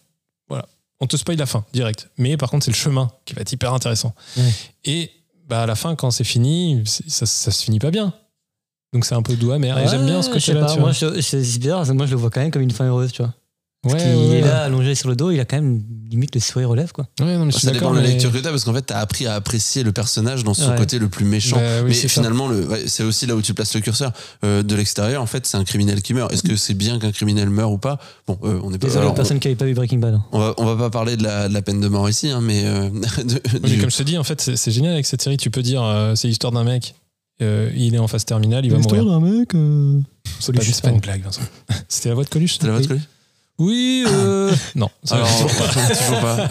Voilà. On te spoil la fin, direct. Mais par contre, c'est le chemin qui va être hyper intéressant. Et bah, à la fin, quand c'est fini, ça, ça se finit pas bien. Donc c'est un peu doux amer. Et j'aime bien ce pas, tu Moi, je- c'est c'est bizarre. Moi, je le vois quand même comme une fin heureuse, tu vois. Ouais, ouais, est ouais. là, allongé sur le dos, il a quand même limite le sourire aux lèvres, quoi. Ouais, non, mais je suis Ça dépend d'accord. de la lecture que tu as parce qu'en fait, tu as appris à apprécier le personnage dans son Ouais. côté le plus méchant. Bah oui, mais finalement, c'est aussi là où tu places le curseur. Euh, de l'extérieur, en fait, c'est un criminel qui meurt. Est-ce que c'est bien qu'un criminel meure ou pas? Bon, euh, on est pas. Désolé alors, aux personnes qui n'avaient pas vu Breaking Bad. hein. on, va, on va pas parler de la, de la peine de mort ici, hein, mais, euh, de- Oui, mais du- comme je te dis, en fait, c'est génial avec cette série. Tu peux dire, euh, c'est l'histoire d'un mec. euh, il est en phase terminale, il va mourir. d'un mec. euh, C'est pas, c'est pas une blague, Vincent. C'était la voix de Coluche. C'était la voix de Coluche Oui. euh, non. ça Alors, va toujours pas. toujours pas.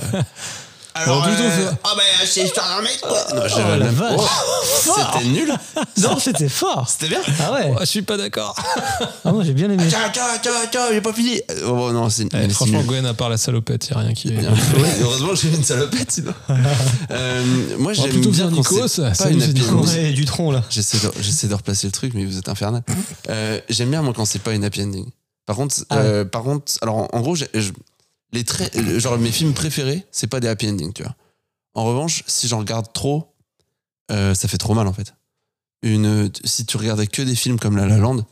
Alors, plutôt, ça- ah bah c'est d'un mec quoi. Non, je Oh, l'avais la même- vache. Oh, C'était nul. Non, c'était fort. C'était bien. Ah ouais. Oh, je suis pas d'accord. Ah, moi, j'ai bien aimé. Tiens, tiens, tiens, tiens, j'ai pas fini. Oh non, c'est c'est franchement. Gwen, à part la salopette, il n'y a rien qui est. Bien. Ouais, heureusement que j'ai une salopette sinon. Euh, moi j'aime plutôt bien Nikos. c'est pas une happy. Ouais, du tronc, là. J'essaie de, replacer le truc, mais vous êtes infernal. Euh, j'aime bien moi quand c'est pas une happy ending. Par contre, Ah ouais. euh, par contre, alors en, en gros, je- les traits, genre mes films préférés, c'est pas des happy endings, tu vois. En revanche, si j'en regarde trop, euh, ça fait trop mal en fait. Une, si tu regardais que des films comme La La Land,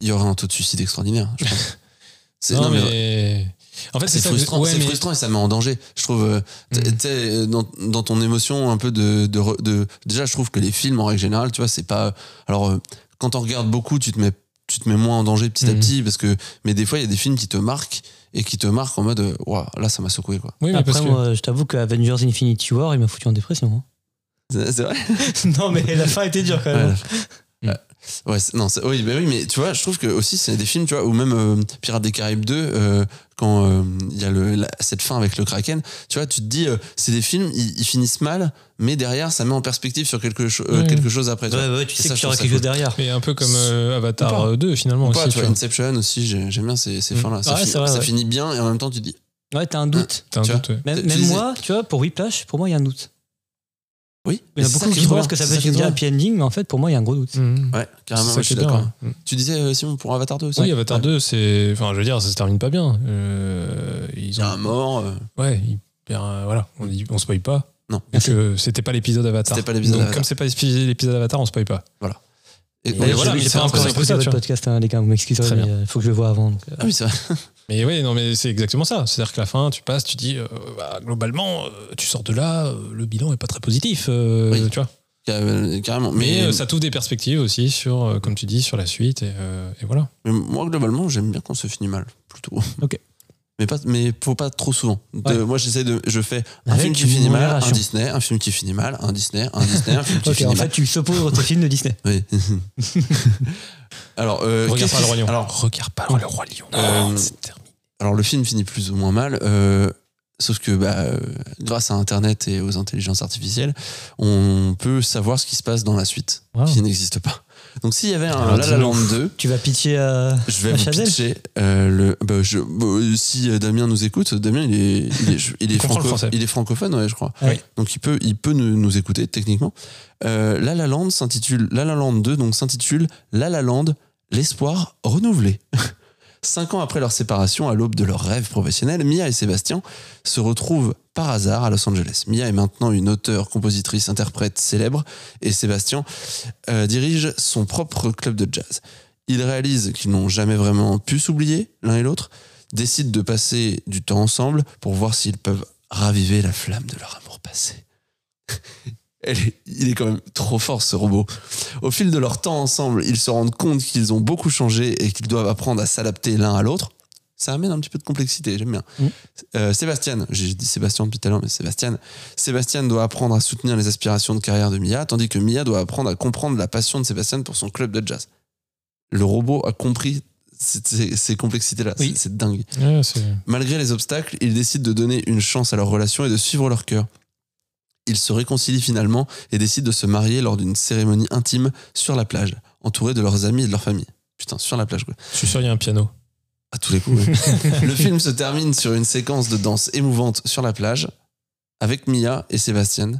il y aurait un taux de suicide extraordinaire, je pense. C'est, Non, non, mais- mais. En fait, c'est c'est ça que- frustrant, ouais, c'est mais- frustrant et ça met en danger. Je trouve, euh, Mm. dans, dans ton émotion un peu de, de, de- déjà, je trouve que les films en règle générale, tu vois, c'est pas. Alors, quand on regarde beaucoup, tu te mets, tu te mets moins en danger petit à Mhm. petit parce que, mais des fois, il y a des films qui te marquent et qui te marquent en mode, Ouah, là, ça m'a secoué quoi. Oui, mais Après, parce que. moi, je t'avoue que Avengers Infinity War, il m'a foutu en dépression. C'est c'est vrai? hein. non, mais la fin était dure quand Ouais, même. la- Ouais, non, oui, bah oui, mais tu vois, je trouve que aussi c'est des films, tu vois, ou même euh, Pirates des Caraïbes 2, euh, quand euh, il y a le, la- cette fin avec le Kraken, tu vois, tu te dis, euh, c'est des films, ils, ils finissent mal, mais derrière, ça met en perspective sur quelque, cho- euh, quelque chose après. tu Ouais, vois. ouais, tu Et sais ça, qu'il y aura quelque chose derrière. Mais un peu comme euh, Avatar pas. euh, 2, finalement, Ou aussi. pas, tu tu vois, vois. Inception aussi, j'ai- j'aime bien ces, ces Mm. fins-là. Ça, Ouais, finit, c'est vrai, ça ouais. finit bien et en même temps, tu te dis, Ouais, t'as un doute. Un vois. ouais. Même, même moi, tu vois, pour Whiplash, pour moi, il y a un doute. Oui, Il y a beaucoup qui pensent que ça peut être une happy ending, mais en fait, pour moi, il y a un gros doute. Mhm. Ouais, carrément, je suis d'accord. ouais. Tu disais, euh, Simon, pour Avatar 2 aussi Oui, Avatar Ouais. 2, c'est. Enfin, je veux dire, ça se termine pas bien. Euh, Il ils y ont. a un mort. euh, Ouais, il voilà, on on spoil pas. Non. Parce que c'était pas l'épisode Avatar. C'était pas l'épisode Donc, Avatar. Comme c'est pas l'épisode Avatar, on spoil pas. Et, Et ouais, voilà, mais c'est pas un peu encore ça. écouté. votre podcast, hein, les gars, vous m'excuserez, mais il faut que je le vois avant. Ah oui, c'est vrai. Mais oui, non, mais c'est exactement ça. C'est-à-dire que la fin, tu passes, tu dis, euh, bah, globalement, euh, tu sors de là, euh, le bilan est pas très positif. euh, Oui. Tu vois Car- Carrément. Mais, Mais, ça t'ouvre des perspectives aussi sur, comme tu dis, sur la suite. Et, euh, et voilà. mais moi, globalement, j'aime bien quand ça finit mal, plutôt. Ok. Mais, pas, mais faut pas trop souvent. De- Ouais. Moi, j'essaie de. Je fais un Avec film qui finit mal, un. Disney, un film qui finit mal, un Disney, un Disney, un film qui finit en mal. fait, tu s'opposes aux films de Disney. Oui. alors, euh, Regarde pas le Roi Lion. Alors, Regarde pas le Roi Lion. Alors, le film finit plus ou moins mal. euh, sauf que bah, euh, grâce à Internet et aux intelligences artificielles, on peut savoir ce qui se passe dans la suite, Wow. qui n'existe pas. Donc, s'il y avait un Alors, La La. Land 2, Tu vas pitcher à. je vais à vous Chazelle pitcher euh, le. bah, je- bah, si Damien nous écoute, Damien il est, il est, il est, franco- il francophone, ouais, je crois. Oui. Donc il peut, il peut nous, nous écouter techniquement. Euh, La La Land s'intitule La La Land 2, donc s'intitule La La Land, l'espoir renouvelé. Cinq ans après leur séparation, à l'aube de leur rêve professionnel, Mia et Sébastien se retrouvent par hasard à Los Angeles. Mia est maintenant une auteure, compositrice, interprète célèbre et Sébastien euh, dirige son propre club de jazz. Ils réalisent qu'ils n'ont jamais vraiment pu s'oublier l'un et l'autre, décident de passer du temps ensemble pour voir s'ils peuvent raviver la flamme de leur amour passé. Elle est- il est quand même trop fort ce robot. Au fil de leur temps ensemble, ils se rendent compte qu'ils ont beaucoup changé et qu'ils doivent apprendre à s'adapter l'un à l'autre. Ça amène un petit peu de complexité, j'aime bien. Mm. Euh, Sébastien, j'ai dit Sébastien depuis tout à l'heure, mais Sébastien, Sébastien doit apprendre à soutenir les aspirations de carrière de Mia, tandis que Mia doit apprendre à comprendre la passion de Sébastien pour son club de jazz. Le robot a compris ces, complexités-là. Oui. C'est- dingue. Ouais, Malgré les obstacles, ils décident de donner une chance à leur relation et de suivre leur cœur. Ils se réconcilient finalement et décident de se marier lors d'une cérémonie intime sur la plage, entourés de leurs amis et de leur famille. Putain, sur la plage, quoi. Je suis sûr, il y a un piano. À tous les coups. oui. le film se termine sur une séquence de danse émouvante sur la plage, avec Mia et Sébastien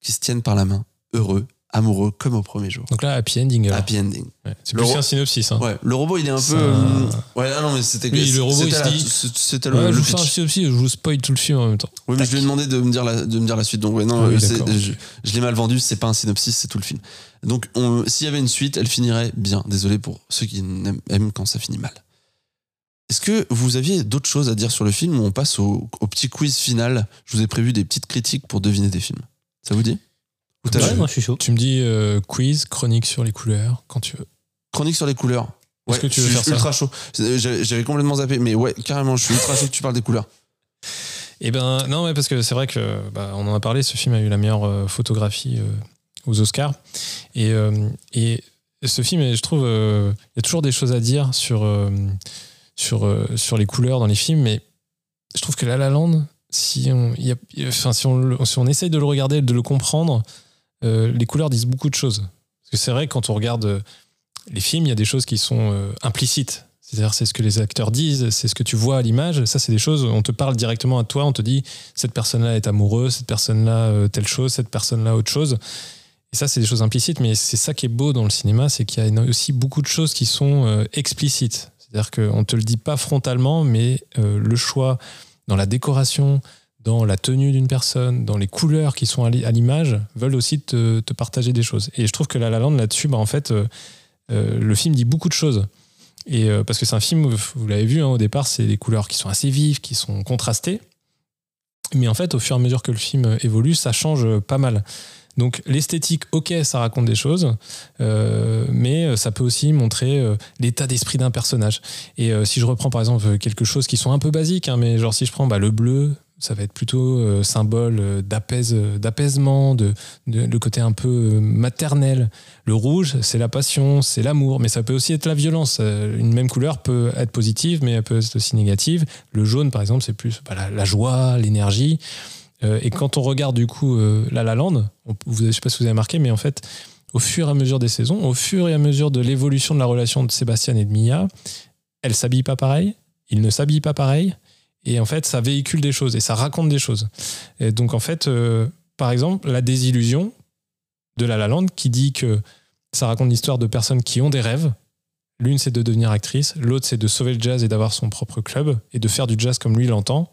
qui se tiennent par la main, heureux, amoureux comme au premier jour. Donc là, happy ending. alors. Happy ending. Ouais, C'est plus ro- un synopsis. Hein. Ouais, le robot il est un peu. euh, Ouais, ah non, mais c'était. Oui, le robot, il c'était se dit- C'était Ouais, le, je le vous fais un synopsis, je vous spoil tout le film en même temps. Oui, mais je lui ai demandé de me dire la, de me dire la suite. Donc, ouais, non, Ah oui, euh, je, je l'ai mal vendu, c'est pas un synopsis, c'est tout le film. Donc, on- s'il y avait une suite, elle finirait bien. Désolé pour ceux qui aiment quand ça finit mal. Est-ce que vous aviez d'autres choses à dire sur le film ou on passe au, au petit quiz final? Je vous ai prévu des petites critiques pour deviner des films. Ça vous dit? Ouais, moi je suis chaud. Tu me dis euh, quiz, chronique sur les couleurs, quand tu veux. Chronique sur les couleurs. Est-ce Ouais, que tu veux je suis faire ça ultra chaud. J'avais complètement zappé, mais ouais, carrément, je suis ultra chaud que tu parles des couleurs. Eh ben non, mais parce que c'est vrai que bah, on en a parlé. Ce film a eu la meilleure euh, photographie euh, aux Oscars, et, euh, et ce film, je trouve, euh, il y a toujours des choses à dire sur euh, sur euh, sur les couleurs dans les films, mais je trouve que La La Land, si on, il y a- enfin, si on, si on essaye de le regarder, de le comprendre, euh, les couleurs disent beaucoup de choses. Parce que c'est vrai quand on regarde euh, les films, il y a des choses qui sont euh, implicites. C'est-à-dire, c'est ce que les acteurs disent, c'est ce que tu vois à l'image. Ça, c'est des choses, on te parle directement à toi, on te dit cette personne-là est amoureuse, cette personne-là telle chose, cette personne-là autre chose. Et ça, c'est des choses implicites, mais c'est ça qui est beau dans le cinéma, c'est qu'il y a aussi beaucoup de choses qui sont explicites. C'est-à-dire qu'on ne te le dit pas frontalement, mais le choix dans la décoration, dans la tenue d'une personne, dans les couleurs qui sont à l'i- à l'image, veulent aussi te, partager des choses. Et je trouve que La La là-dessus, bah, en fait, euh, euh, le film dit beaucoup de choses. Et euh, parce que c'est un film, vous l'avez vu hein, au départ, c'est des couleurs qui sont assez vives, qui sont contrastées. Mais en fait, au fur et à mesure que le film évolue, ça change pas mal. Donc l'esthétique, ok, ça raconte des choses, mais ça peut aussi montrer l'état d'esprit d'un personnage. Et si je reprends par exemple quelque chose qui sont un peu basiques, hein, mais genre si je prends bah, le bleu, ça va être plutôt euh, symbole euh, d'apaise- d'apaisement, de, le côté un peu euh, maternel. Le rouge, c'est la passion, c'est l'amour, mais ça peut aussi être la violence. Euh, Une même couleur peut être positive, mais elle peut être aussi négative. Le jaune, par exemple, c'est plus bah, la, joie, l'énergie. Euh, et quand on regarde du coup euh, La La Land, on- vous, je sais pas si vous avez marqué, mais en fait, au fur et à mesure des saisons, au fur et à mesure de l'évolution de la relation de Sébastien et de Mia, elle s'habille pas pareil, il ne s'habille pas pareil, et en fait, ça véhicule des choses et ça raconte des choses. Donc en fait, euh, par exemple, la désillusion de La La Land qui dit que ça raconte l'histoire de personnes qui ont des rêves. L'une, c'est de devenir actrice, l'autre, c'est de sauver le jazz et d'avoir son propre club et de faire du jazz comme lui l'entend.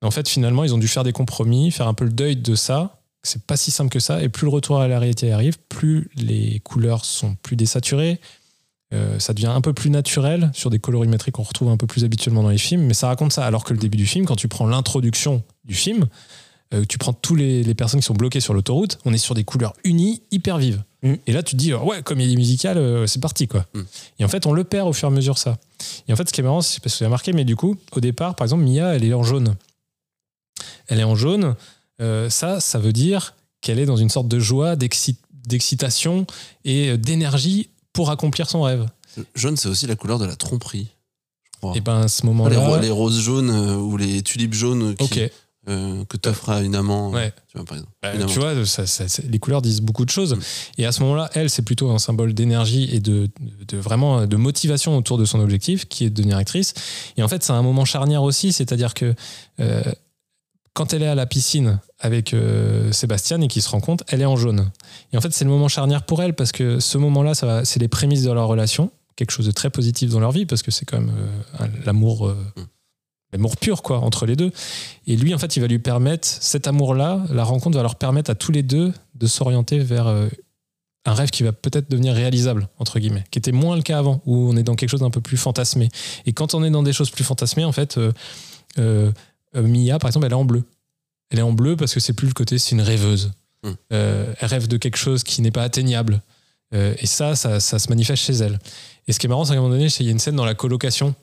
En fait, finalement, ils ont dû faire des compromis, faire un peu le deuil de ça. C'est pas si simple que ça. Et plus le retour à la réalité arrive, plus les couleurs sont plus désaturées. Euh, ça devient un peu plus naturel sur des colorimétries qu'on retrouve un peu plus habituellement dans les films. Mais ça raconte ça. Alors que le début du film, quand tu prends l'introduction du film, euh, tu prends tous les, les personnes qui sont bloquées sur l'autoroute, on est sur des couleurs unies, hyper vives. Mm. Et là, tu te dis, euh, ouais, comédie musicale, euh, c'est parti, quoi. Mm. Et en fait, on le perd au fur et à mesure, ça. Et en fait, ce qui est marrant, c'est parce que j'ai marqué, mais du coup, au départ, par exemple, Mia, elle est en jaune. Elle est en jaune. ça, ça veut dire qu'elle est dans une sorte de joie, d'exci- d'excitation et d'énergie pour accomplir son rêve. Jaune, c'est aussi la couleur de la tromperie. je crois. Et ben, à ce les, moment-là. les roses jaunes euh, ou les tulipes jaunes qui, Ok. euh, que t'offres à une amant. Ouais. Tu vois, par exemple. Bah, tu vois, ça- ça- ça- les couleurs disent beaucoup de choses. Mm. Et à ce moment-là, elle, c'est plutôt un symbole d'énergie et de, de vraiment de motivation autour de son objectif, qui est de devenir actrice. Et en fait, c'est un moment charnière aussi, c'est-à-dire que euh, quand elle est à la piscine avec euh, Sébastien et qu'il se rend compte, elle est en jaune. Et en fait, c'est le moment charnière pour elle parce que ce moment-là, ça c'est les prémices de leur relation, quelque chose de très positif dans leur vie parce que c'est quand même euh, l'amour. euh, Mm. L'amour pur, quoi, entre les deux. Et lui, en fait, il va lui permettre, cet amour-là, la rencontre va leur permettre à tous les deux de s'orienter vers un rêve qui va peut-être devenir réalisable, entre guillemets, qui était moins le cas avant, où on est dans quelque chose d'un peu plus fantasmé. Et quand on est dans des choses plus fantasmées, en fait, euh, euh, euh, Mia, par exemple, elle est en bleu. Elle est en bleu parce que c'est plus le côté, c'est une rêveuse. Mm. Euh, elle rêve de quelque chose qui n'est pas atteignable. Euh, et ça, ça, ça se manifeste chez elle. Et ce qui est marrant, c'est qu'à un moment donné, il y a une scène dans la colocation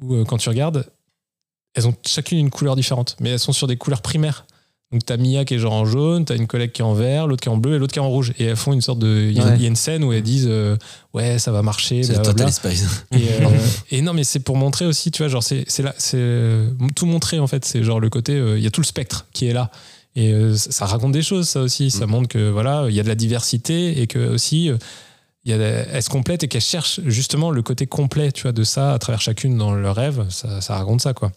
où, quand tu regardes, elles ont chacune une couleur différente, mais elles sont sur des couleurs primaires. Donc t'as Mia qui est genre en jaune, t'as une collègue qui est en vert, l'autre qui est en bleu et l'autre qui est en rouge. Et elles font une sorte de. Il y, a- Ouais. il y a une scène où elles disent euh, ouais ça va marcher. C'est. Total Spice. Et, euh, et non mais c'est pour montrer aussi, tu vois, genre c'est là, c'est euh, tout montrer en fait. C'est genre le côté, euh, il y a tout le spectre qui est là. Et ça ça raconte des choses, ça aussi. Ça Mm. montre que voilà, il y a de la diversité et que aussi. Y a, elles se complètent et qu'elles cherchent justement le côté complet tu vois, de ça à travers chacune dans leur rêve. Ça, ça raconte ça, quoi.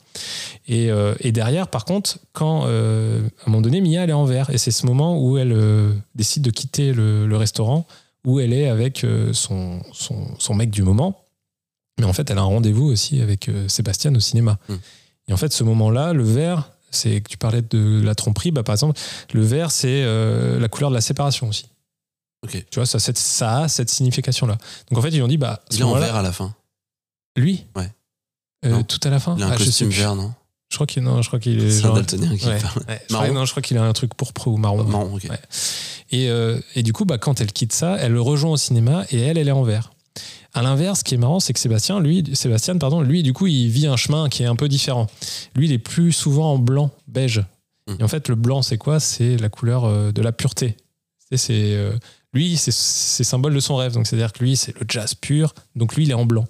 Et, euh, et derrière, par contre, quand euh, à un moment donné, Mia, elle est en vert. Et c'est ce moment où elle euh, décide de quitter le, le restaurant, où elle est avec son, son, son mec du moment. Mais en fait, elle a un rendez-vous aussi avec Sébastien au cinéma. Mm. Et en fait, ce moment-là, le vert, c'est que tu parlais de la tromperie, bah, par exemple, le vert, c'est la couleur de la séparation aussi. Ok. Tu vois, ça, ça a cette signification-là. Donc en fait, ils ont dit, bah, Il est en vert à la fin. lui Ouais. Euh. Tout à la fin Il a un Ah, costume vert, non Je crois qu'il non, je crois qu'il est C'est un genre- daltonien qui Ouais, parle. ouais. Je crois- non, je crois qu'il a un truc pourpre ou marron. Marron, ok. Ouais. Et, euh, et du coup, bah, quand elle quitte ça, elle le rejoint au cinéma et elle, elle est en vert. À l'inverse, ce qui est marrant, c'est que Sébastien, lui, Sébastien, pardon, lui, du coup, il vit un chemin qui est un peu différent. Lui, il est plus souvent en blanc, beige. Mm. Et en fait, le blanc, c'est quoi? C'est la couleur euh, de la pureté. C'est, c'est, euh, lui, c'est, symbole de son rêve. Donc, c'est-à-dire que lui, c'est le jazz pur. Donc, lui, il est en blanc.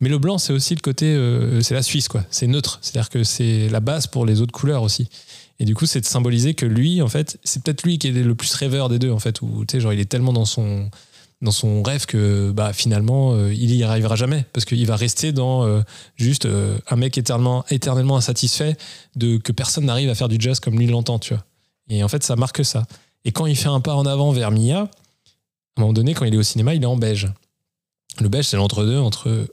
Mais le blanc, c'est aussi le côté, euh, c'est la Suisse, quoi. C'est neutre. C'est-à-dire que c'est la base pour les autres couleurs aussi. Et du coup, c'est de symboliser que lui, en fait, c'est peut-être lui qui est le plus rêveur des deux, en fait, où tu sais, genre, il est tellement dans son dans son rêve que bah finalement euh, il y arrivera jamais parce qu'il va rester dans euh, juste un mec éternellement éternellement insatisfait de que personne n'arrive à faire du jazz comme lui l'entend tu vois et en fait ça marque ça et quand il fait un pas en avant vers Mia à un moment donné quand il est au cinéma il est en beige le beige c'est l'entre-deux entre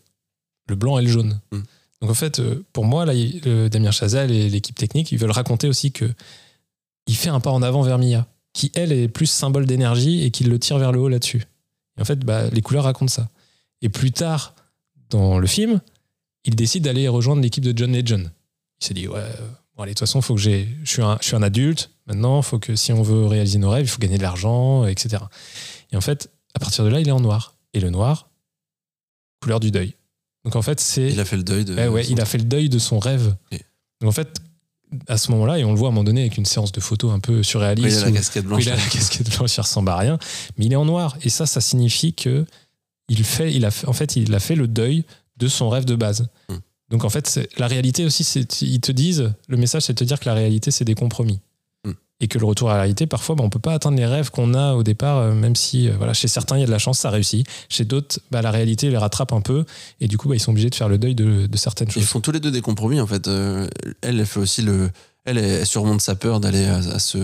le blanc et le jaune Mm. donc en fait euh, pour moi là le Damien Chazelle et l'équipe technique ils veulent raconter aussi que il fait un pas en avant vers Mia qui elle est plus symbole d'énergie et qui le tire vers le haut là-dessus et en fait, bah, les couleurs racontent ça. Et plus tard, dans le film, il décide d'aller rejoindre l'équipe de John Legend. Il s'est dit, ouais, euh, bon, allez, de toute façon, faut que j'ai, je suis un, je suis un adulte. Maintenant, faut que si on veut réaliser nos rêves, il faut gagner de l'argent, etc. Et en fait, à partir de là, il est en noir. Et le noir, couleur du deuil. Donc en fait, c'est. Il a fait le deuil de. Ouais, ouais, il a fait le deuil de son rêve. Donc en fait, à ce moment-là, et on le voit à un moment donné avec une séance de photos un peu surréaliste. Oui, il a la casquette blanche. il a la casquette blanche, il ressemble à rien, mais il est en noir. Et ça, ça signifie que il fait, il a fait, en fait, il a fait le deuil de son rêve de base. Hmm. Donc en fait, la réalité aussi, c'est, ils te disent, le message, c'est de te dire que la réalité, c'est des compromis. Et que le retour à la réalité, parfois, bah, on peut pas atteindre les rêves qu'on a au départ, euh, même si, euh, voilà, chez certains, il y a de la chance, ça réussit. Chez d'autres, bah, la réalité les rattrape un peu, et du coup, bah, ils sont obligés de faire le deuil de, de certaines Ils choses. font tous les deux des compromis en fait. Euh, elle, elle fait aussi le. Elle, elle surmonte sa peur d'aller à, à ce,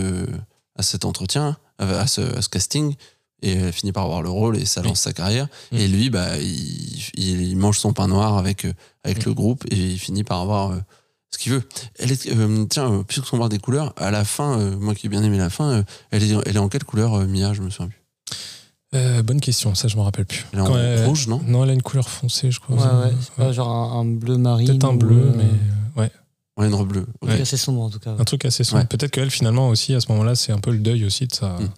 à cet entretien, à ce, à ce casting, et elle finit par avoir le rôle et ça Oui. lance sa carrière. Mm. Et lui, bah, il, mange son pain noir avec, avec Mm. le groupe et il finit par avoir ce qu'il veut. Elle est, euh, tiens, euh, puisqu'on parle des couleurs, à la fin, euh, moi qui ai bien aimé la fin, euh, elle, est, elle est en quelle couleur, euh, Mia Je me souviens plus. Euh, bonne question, ça, je me rappelle plus. Elle est en elle- rouge, non? Non, elle a une couleur foncée, je crois. Ouais, ouais. c'est pas genre un, un bleu marine. Peut-être un bleu, mais euh, ouais. Ouais, une robe bleue. Un truc assez sombre en tout cas. ouais. Un truc assez sombre. Ouais. Peut-être qu'elle, finalement, aussi, à ce moment-là, c'est un peu le deuil aussi de sa, Mm.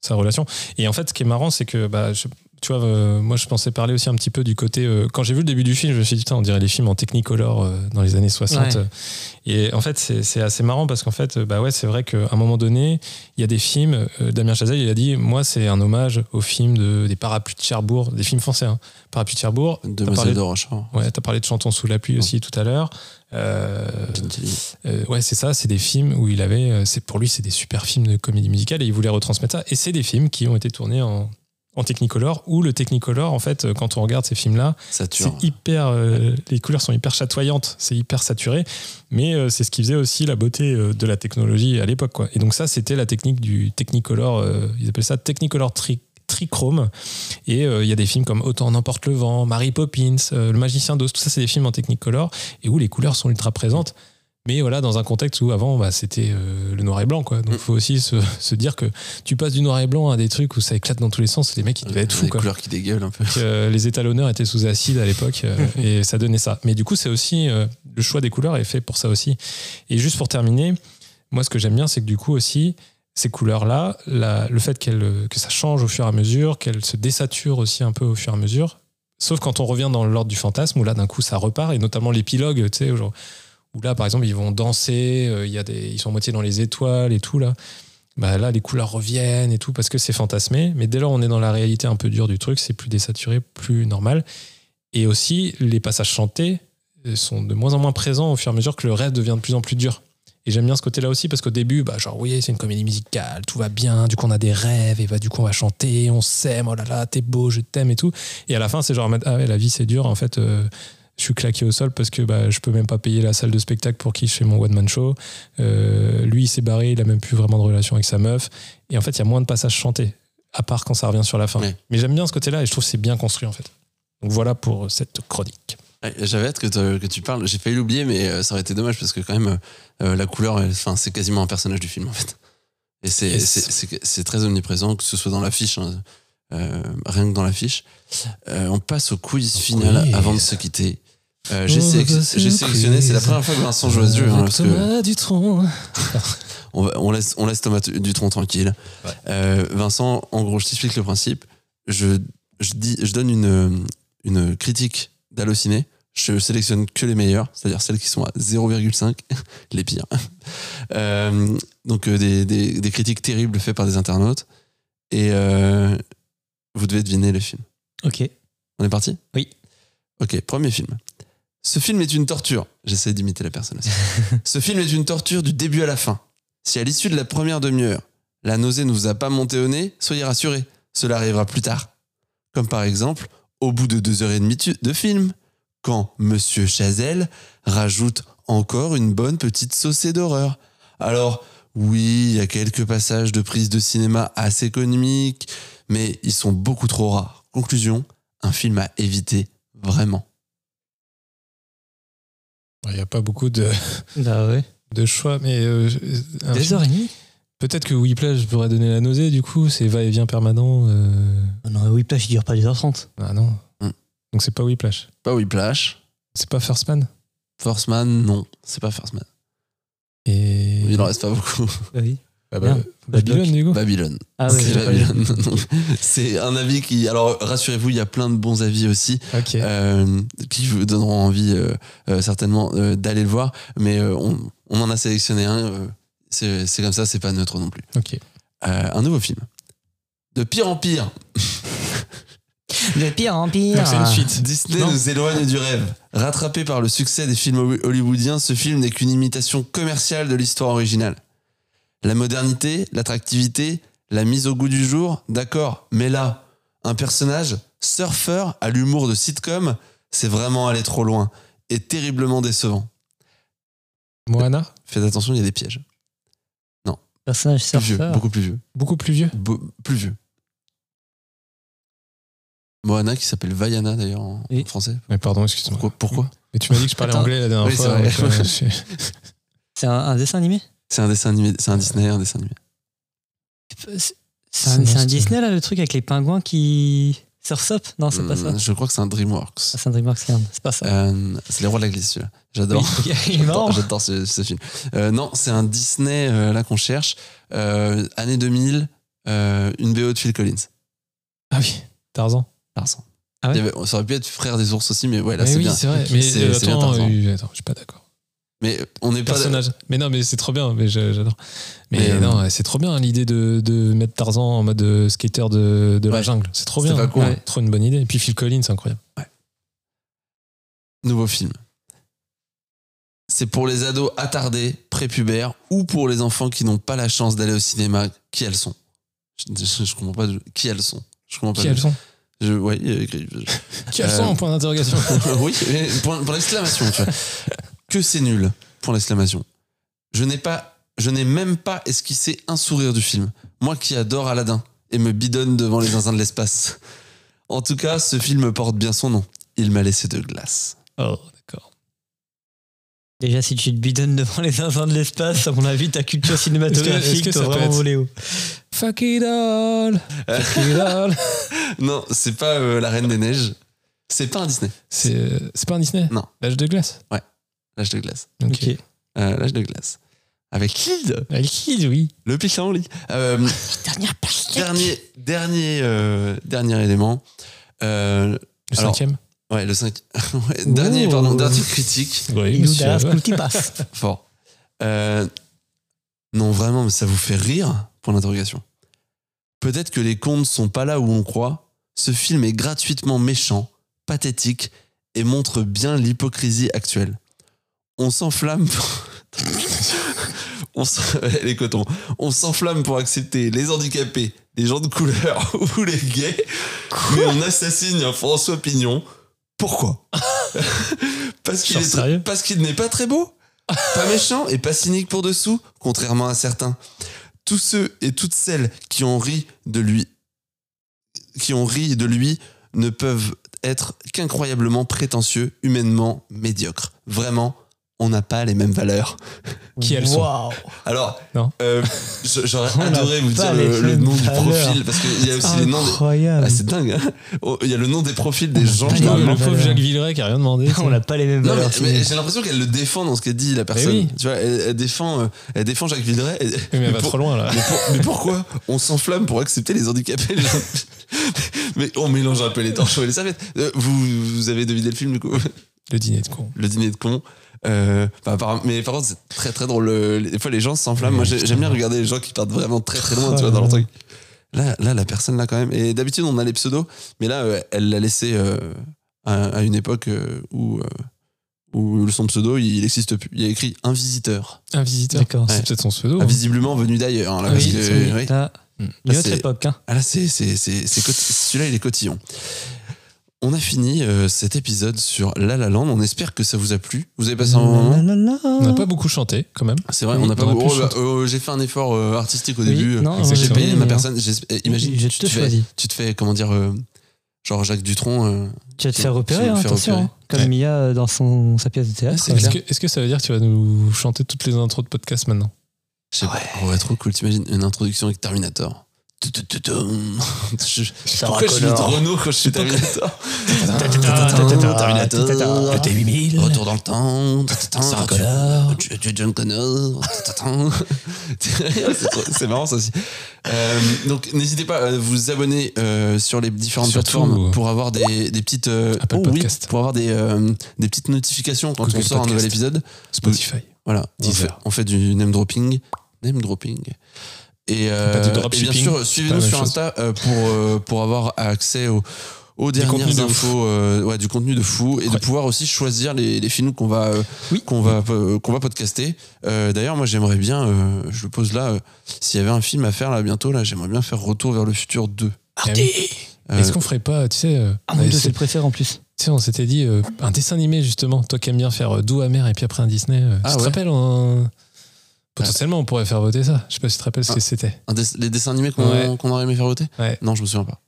sa relation. Et en fait, ce qui est marrant, c'est que, bah, je- tu vois, euh, moi, je pensais parler aussi un petit peu du côté. euh, quand j'ai vu le début du film, je me suis dit, putain, on dirait les films en Technicolor euh, dans les années 60. Ouais. Et en fait, c'est assez marrant parce qu'en fait, bah ouais, c'est vrai qu'à un moment donné, il y a des films. euh, Damien Chazelle, il a dit, moi, c'est un hommage aux films de, des Parapluies de Cherbourg, des films français. Hein. Parapluies de Cherbourg. Demoiselle parlé, de Rochefort. ouais, t'as parlé de Chantons sous la pluie aussi tout à l'heure. Euh, euh, ouais, c'est ça, c'est des films où il avait. c'est Pour lui, c'est des super films de comédie musicale et il voulait retransmettre ça. Et c'est des films qui ont été tournés en, en Technicolor, où le Technicolor, en fait, euh, quand on regarde ces films-là, Saturne. c'est hyper. euh, les couleurs sont hyper chatoyantes, c'est hyper saturé, mais euh, c'est ce qui faisait aussi la beauté euh, de la technologie à l'époque, quoi. Et donc, ça, c'était la technique du Technicolor, ils appellent ça Technicolor tri trichrome et il y a des films comme Autant en emporte le vent, Mary Poppins, Le magicien d'Oz, tout ça c'est des films en Technicolor et où les couleurs sont ultra présentes mais voilà dans un contexte où avant bah, c'était euh, le noir et blanc quoi donc Mm. faut aussi se, se dire que tu passes du noir et blanc à des trucs où ça éclate dans tous les sens les mecs ils devaient être fous Les quoi couleurs qui dégueulent un peu. que, euh, les étalonneurs étaient sous acide à l'époque euh, et ça donnait ça. Mais du coup, c'est aussi euh, le choix des couleurs est fait pour ça aussi. Et juste pour terminer, moi, ce que j'aime bien, c'est que du coup aussi ces couleurs-là, le fait qu'elles, euh, que ça change au fur et à mesure, qu'elles se désaturent aussi un peu au fur et à mesure. Sauf quand on revient dans l'ordre du fantasme, où là, d'un coup, ça repart, et notamment l'épilogue, tu sais, genre, où là, par exemple, ils vont danser, euh, y a des, ils sont moitié dans les étoiles et tout, là. Bah là, les couleurs reviennent et tout, parce que c'est fantasmé. Mais dès lors, on est dans la réalité un peu dure du truc, c'est plus désaturé, plus normal. Et aussi, les passages chantés euh, sont de moins en moins présents au fur et à mesure que le rêve devient de plus en plus dur. Et j'aime bien ce côté-là aussi parce qu'au début, bah, genre, oui, c'est une comédie musicale, tout va bien, du coup, on a des rêves, et bah, du coup, on va chanter, on s'aime, oh là là, t'es beau, je t'aime et tout. Et à la fin, c'est genre, ah ouais, la vie, c'est dur, en fait, euh, je suis claqué au sol parce que bah, je peux même pas payer la salle de spectacle pour qui je fais mon one-man show. Euh, lui, il s'est barré, il a même plus vraiment de relation avec sa meuf. Et en fait, il y a moins de passages chantés, à part quand ça revient sur la fin. Mais j'aime bien ce côté-là et je trouve que c'est bien construit, en fait. Donc voilà pour cette chronique. J'avais hâte que, te- que tu parles. J'ai failli l'oublier, mais euh, ça aurait été dommage parce que quand même, euh, la couleur, enfin, c'est quasiment un personnage du film en fait. Et c'est c'est très omniprésent, que ce soit dans l'affiche, hein, euh, rien que dans l'affiche. Euh, on passe au quiz final avant de se quitter. Euh, J'ai sélectionné, c'est la première fois que Vincent joue à ce jeu. hein, que Thomas Dutronc. on, va- on laisse, on laisse Thomas Dutronc tranquille. Ouais. Euh, Vincent, en gros, je t'explique le principe. Je, je, dis, je donne une, une critique d'Allociné. Je sélectionne que les meilleures, c'est-à-dire celles qui sont à 0,5, les pires. Euh, donc, des, des- des critiques terribles faites par des internautes. Et euh, vous devez deviner le film. Ok. On est parti? Oui. Ok, premier film. Ce film est une torture. J'essaie d'imiter la personne aussi. Ce film est une torture du début à la fin. Si à l'issue de la première demi-heure, la nausée ne vous a pas monté au nez, soyez rassurés, cela arrivera plus tard. Comme par exemple, au bout de deux heures et demie de film, quand Monsieur Chazelle rajoute encore une bonne petite saucée d'horreur. Alors, oui, il y a quelques passages de prise de cinéma assez comiques, mais ils sont beaucoup trop rares. Conclusion, un film à éviter, vraiment. Il n'y a pas beaucoup de, Bah ouais. de choix, mais euh, film- heures et demie? Peut-être que Whiplash pourrait donner la nausée, du coup, c'est va-et-vient permanent. euh, Ah Non, Whiplash, il dure pas 2h30. Ah non. Hmm. Donc c'est pas Whiplash. Pas Whiplash. C'est pas First Man? First Man, non, c'est pas First Man. Et. Il en reste pas beaucoup. Oui. Ah bah. Babylone, du coup. Babylone. Ah c'est ouais, Babylone. C'est un avis qui. Alors, rassurez-vous, il y a plein de bons avis aussi Ok. euh, qui vous donneront envie euh, euh, certainement euh, d'aller le voir. Mais euh, on, on en a sélectionné un. euh, c'est comme ça, c'est pas neutre non plus. Ok. Euh, un nouveau film. De pire en pire, Le pire. Donc c'est une suite. Disney Non. nous éloigne du rêve. Rattrapé par le succès des films holly- hollywoodiens, ce film n'est qu'une imitation commerciale de l'histoire originale. La modernité, l'attractivité, la mise au goût du jour, d'accord, mais là, un personnage surfeur à l'humour de sitcom, c'est vraiment aller trop loin et terriblement décevant. Moana, Faites attention, il y a des pièges. Personnage Plus vieux, surfeur. beaucoup plus vieux. beaucoup plus vieux. Plus vieux. Moana qui s'appelle Vaiana d'ailleurs en, Oui. en français. Mais pardon, excuse-moi. Pourquoi, pourquoi Mais tu m'as dit que je parlais Attends. anglais la dernière Oui, fois. c'est euh, je- C'est un, un dessin animé? C'est un dessin animé, c'est un Disney, un dessin animé. C'est c'est un. Disney là, le truc avec les pingouins qui. Surf's Up Non, c'est pas ça. Hum, Je crois que c'est un DreamWorks. Ah, c'est un DreamWorks. C'est pas ça. Euh, c'est Les Rois de la Glisse, celui-là. J'adore. Oui. J'adore, ce, ce film. Euh, non, c'est un Disney, euh, là, qu'on cherche. Euh, année 2000, euh, une BO de Phil Collins. Ah oui, Tarzan. Tarzan. Ah ouais avait- ça aurait pu être Frère des ours aussi, mais ouais, là, c'est oui, bien. c'est vrai. Mais C'est- euh, bien Tarzan. euh, attends, je suis pas d'accord. Mais on n'est pas. Personnage. Mais non, mais c'est trop bien. Mais j'adore. Mais, Mais, euh, non, c'est trop bien l'idée de, de mettre Tarzan en mode euh, skater de, de la Ouais. jungle. C'est trop bien. pas. Ouais, Trop une bonne idée. Et puis Phil Collins, c'est incroyable. Nouveau film. C'est pour les ados attardés, prépubères, ou pour les enfants qui n'ont pas la chance d'aller au cinéma. Qui elles sont je, je- je comprends pas. de- Qui elles sont Je comprends pas. Qui elles sont je, ouais, écrit- Qui elles Euh, sont Point d'interrogation. oui, mais tu vois. Que c'est nul, point d'exclamation. Je n'ai pas, je n'ai même pas esquissé un sourire du film. Moi qui adore Aladdin et me bidonne devant les zinzins de l'espace. En tout cas, ce film porte bien son nom. Il m'a laissé de glace. Oh, d'accord. Déjà, si tu te bidonnes devant les zinzins de l'espace, à mon avis, ta culture cinématographique peut vraiment être- voler haut. Fuck it all. Fuck it all. Non, c'est pas euh, La Reine des Neiges. C'est pas un Disney. C'est euh, c'est pas un Disney? Non. L'âge de glace? L'âge de glace. Ok. Ok. Euh, L'âge de glace. Avec Kid, Ah, Liquide, oui. le pissenlit. Euh, dernier, dernier, euh, dernier élément. Euh, Le Alors, cinquième ouais, le cinq... ouais, dernier, Ouh. pardon, dernier critique. Oui, Il nous monsieur. da ce qui passe. Fort. Euh, non, vraiment, mais ça vous fait rire Pour l'interrogation. Peut-être que les contes sont pas là où on croit. Ce film est gratuitement méchant, pathétique et montre bien l'hypocrisie actuelle. On s'enflamme pour... on s- les cotons. On s'enflamme pour accepter les handicapés, les gens de couleur ou les gays, mais on assassine un François Pignon. Pourquoi Parce qu'il est- parce qu'il n'est pas très beau pas méchant et pas cynique pour dessous, contrairement à certains. Tous ceux et toutes celles qui ont ri de lui, qui ont ri de lui, ne peuvent être qu'incroyablement prétentieux, humainement médiocres. Vraiment, on n'a pas les mêmes valeurs. Qui elles sont Waouh. Alors, Non. euh, je- j'aurais adoré vous dire le, nom du profil, parce qu'il y a aussi les noms des... Incroyable. Ah, c'est dingue, hein Oh, Il y a le nom des profils des gens. pas Le pauvre valeurs. Jacques Villeray qui a rien demandé. on n'a pas les mêmes Non, mais, valeurs. mais j'ai l'impression qu'elle le défend dans ce qu'elle dit, la personne. oui. Tu vois, elle, elle défend, euh, elle défend Jacques Villeray. Oui, mais elle va pour- trop loin là. mais, pour- mais pourquoi on s'enflamme pour accepter les handicapés les gens- Mais on mélange un peu les torchons et les serviettes. Euh, Vous, vous avez deviné le film du coup? Le dîner de con. Le dîner de con. Euh, bah, par- mais par contre, c'est très très drôle. Des fois, les gens s'enflamment. Moi, j'ai- j'aime bien regarder les gens qui partent vraiment très très loin, tu vois, dans leur truc. Là, là, la personne là quand même. Et d'habitude, on a les pseudos, mais là, euh, elle l'a laissé euh, à, à une époque où, où son pseudo, il n'existe plus. Il y a écrit un visiteur, Un visiteur. D'accord. C'est peut-être son pseudo. Ah, hein. visiblement venu d'ailleurs. hein, là, Oui, parce que, c'est- oui. Là. Une Là, autre c'est- époque. Hein. Ah là, c'est, c'est, c'est, celui-là, il est cotillon. On a fini euh, cet épisode sur La La Land. On espère que ça vous a plu. Vous avez passé un moment. On n'a pas beaucoup chanté quand même. C'est vrai, Oui, on n'a pas beaucoup. oh, bah, euh, j'ai fait un effort euh, artistique au Oui, début. non, j'ai exactement. payé ma personne. J'ai- eh, Imagine, je tu, te te fais, choisis. tu te fais, comment dire, euh, genre Jacques Dutronc. euh, Tu vas te Tu- faire tu repérer, vas me hein, faire attention. repérer. hein. Comme Ouais. Mia euh, dans son, sa pièce de théâtre. c'est Est-ce clair. que, est-ce que ça veut dire que tu vas nous chanter toutes les intros de podcast maintenant? Je sais pas. Ouais, trop cool. T'imagines une introduction avec Terminator. Je- Pourquoi je suis de Renault quand je suis Terminator Terminator. Côté 8000. Retour dans le temps. Sarah Connor. John Connor. C'est marrant ça aussi. Euh, donc n'hésitez pas à vous abonner euh, sur les différentes Surtout, plateformes euh, pour avoir des, des petites euh, Apple oh oui, Podcast. pour avoir des, euh, des petites notifications quand Google on sort un nouvel épisode. Spotify. Voilà, on fait, Deezer. on fait du name dropping. Name dropping. Et, euh, et bien sûr, suivez-nous sur Insta euh, pour, euh, pour avoir accès au- aux dernières contenu de infos, euh, ouais, du contenu de fou et de pouvoir aussi choisir les, les films qu'on va, euh, Oui. qu'on va, euh, qu'on va podcaster. Euh, D'ailleurs, moi, j'aimerais bien, euh, je le pose là, euh, s'il y avait un film à faire là bientôt, là, j'aimerais bien faire Retour vers le futur 2. Ah oui. Euh, Est-ce qu'on ferait pas, tu sais, euh, Ah, on mon c'est le préféré en plus. tu sais, on s'était dit euh, un dessin animé justement. Toi qui aimes bien faire euh, doux amer et puis après un Disney. euh, Ah tu te rappelles on- Potentiellement, on pourrait faire voter ça. Je sais pas si tu te rappelles ce Ah. que c'était. un des- les dessins animés qu'on Ouais. aurait aimé faire voter? Ouais. Non, je me souviens pas.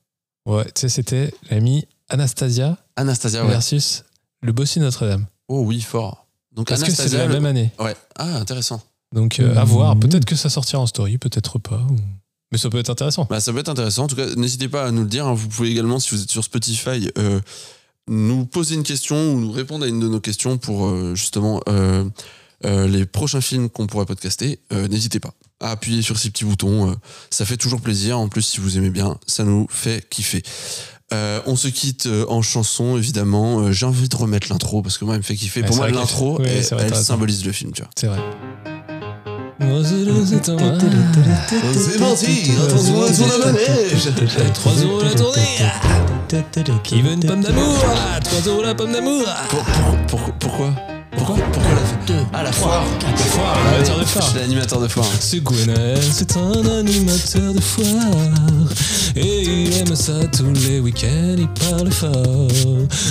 Ouais, tu sais, c'était l'ami Anastasia Anastasia, ouais. versus le Bossu Notre-Dame. Oh oui, fort. Donc Parce que c'est Anastasia, la le- même année. Ouais. Ah, intéressant. Donc, euh, à voir. Mhm. Peut-être que ça sortira en story, peut-être pas. ou- Mais ça peut être intéressant. Bah, ça peut être intéressant. En tout cas, n'hésitez pas à nous le dire. hein. Vous pouvez également, si vous êtes sur Spotify, euh, nous poser une question ou nous répondre à une de nos questions pour euh, justement euh, les prochains films qu'on pourrait podcaster. Euh, n'hésitez pas à appuyer sur ces petits boutons. euh, ça fait toujours plaisir. En plus, si vous aimez bien, ça nous fait kiffer. Euh, on se quitte euh, en chanson, évidemment. Euh, J'ai envie de remettre l'intro parce que moi, elle me fait kiffer. Ouais, Pour moi, l'intro, elle, elle symbolise le film, tu vois. C'est vrai. C'est parti, attention manège 3 euros la tournée Qui veut une pomme d'amour? 3 euros la pomme d'amour Pour- pour- pour- Pourquoi? Pourquoi Pourquoi la Ah, la foire? La foire, l'animateur de Je foire suis l'animateur de foire. C'est Gwenaël, c'est un animateur de foire Et il aime ça tous les week-ends, il parle fort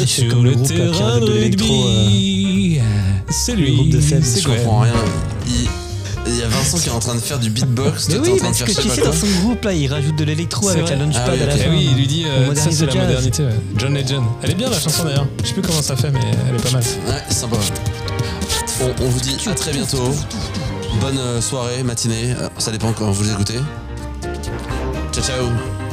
Sur comme le le groupe, terrain de l'électro, rugby C'est lui, groupe de Seb. c'est Je comprends rien. Il il y a Vincent qui est en train de faire du beatbox. Mais toi, t'es oui, en train de parce faire que tu sais, dans son groupe, là, il rajoute de l'électro avec vrai. la launchpad Ah oui, à la ok. Eh fin. oui, il lui dit euh, ça c'est la modernité. ouais. John Legend. Elle est bien la chanson d'ailleurs. Je sais plus comment ça fait, mais elle est pas mal. Ouais, c'est sympa. On, on vous dit à très bientôt. Bonne euh, soirée, matinée. Ça dépend quand vous écoutez. Ciao, ciao.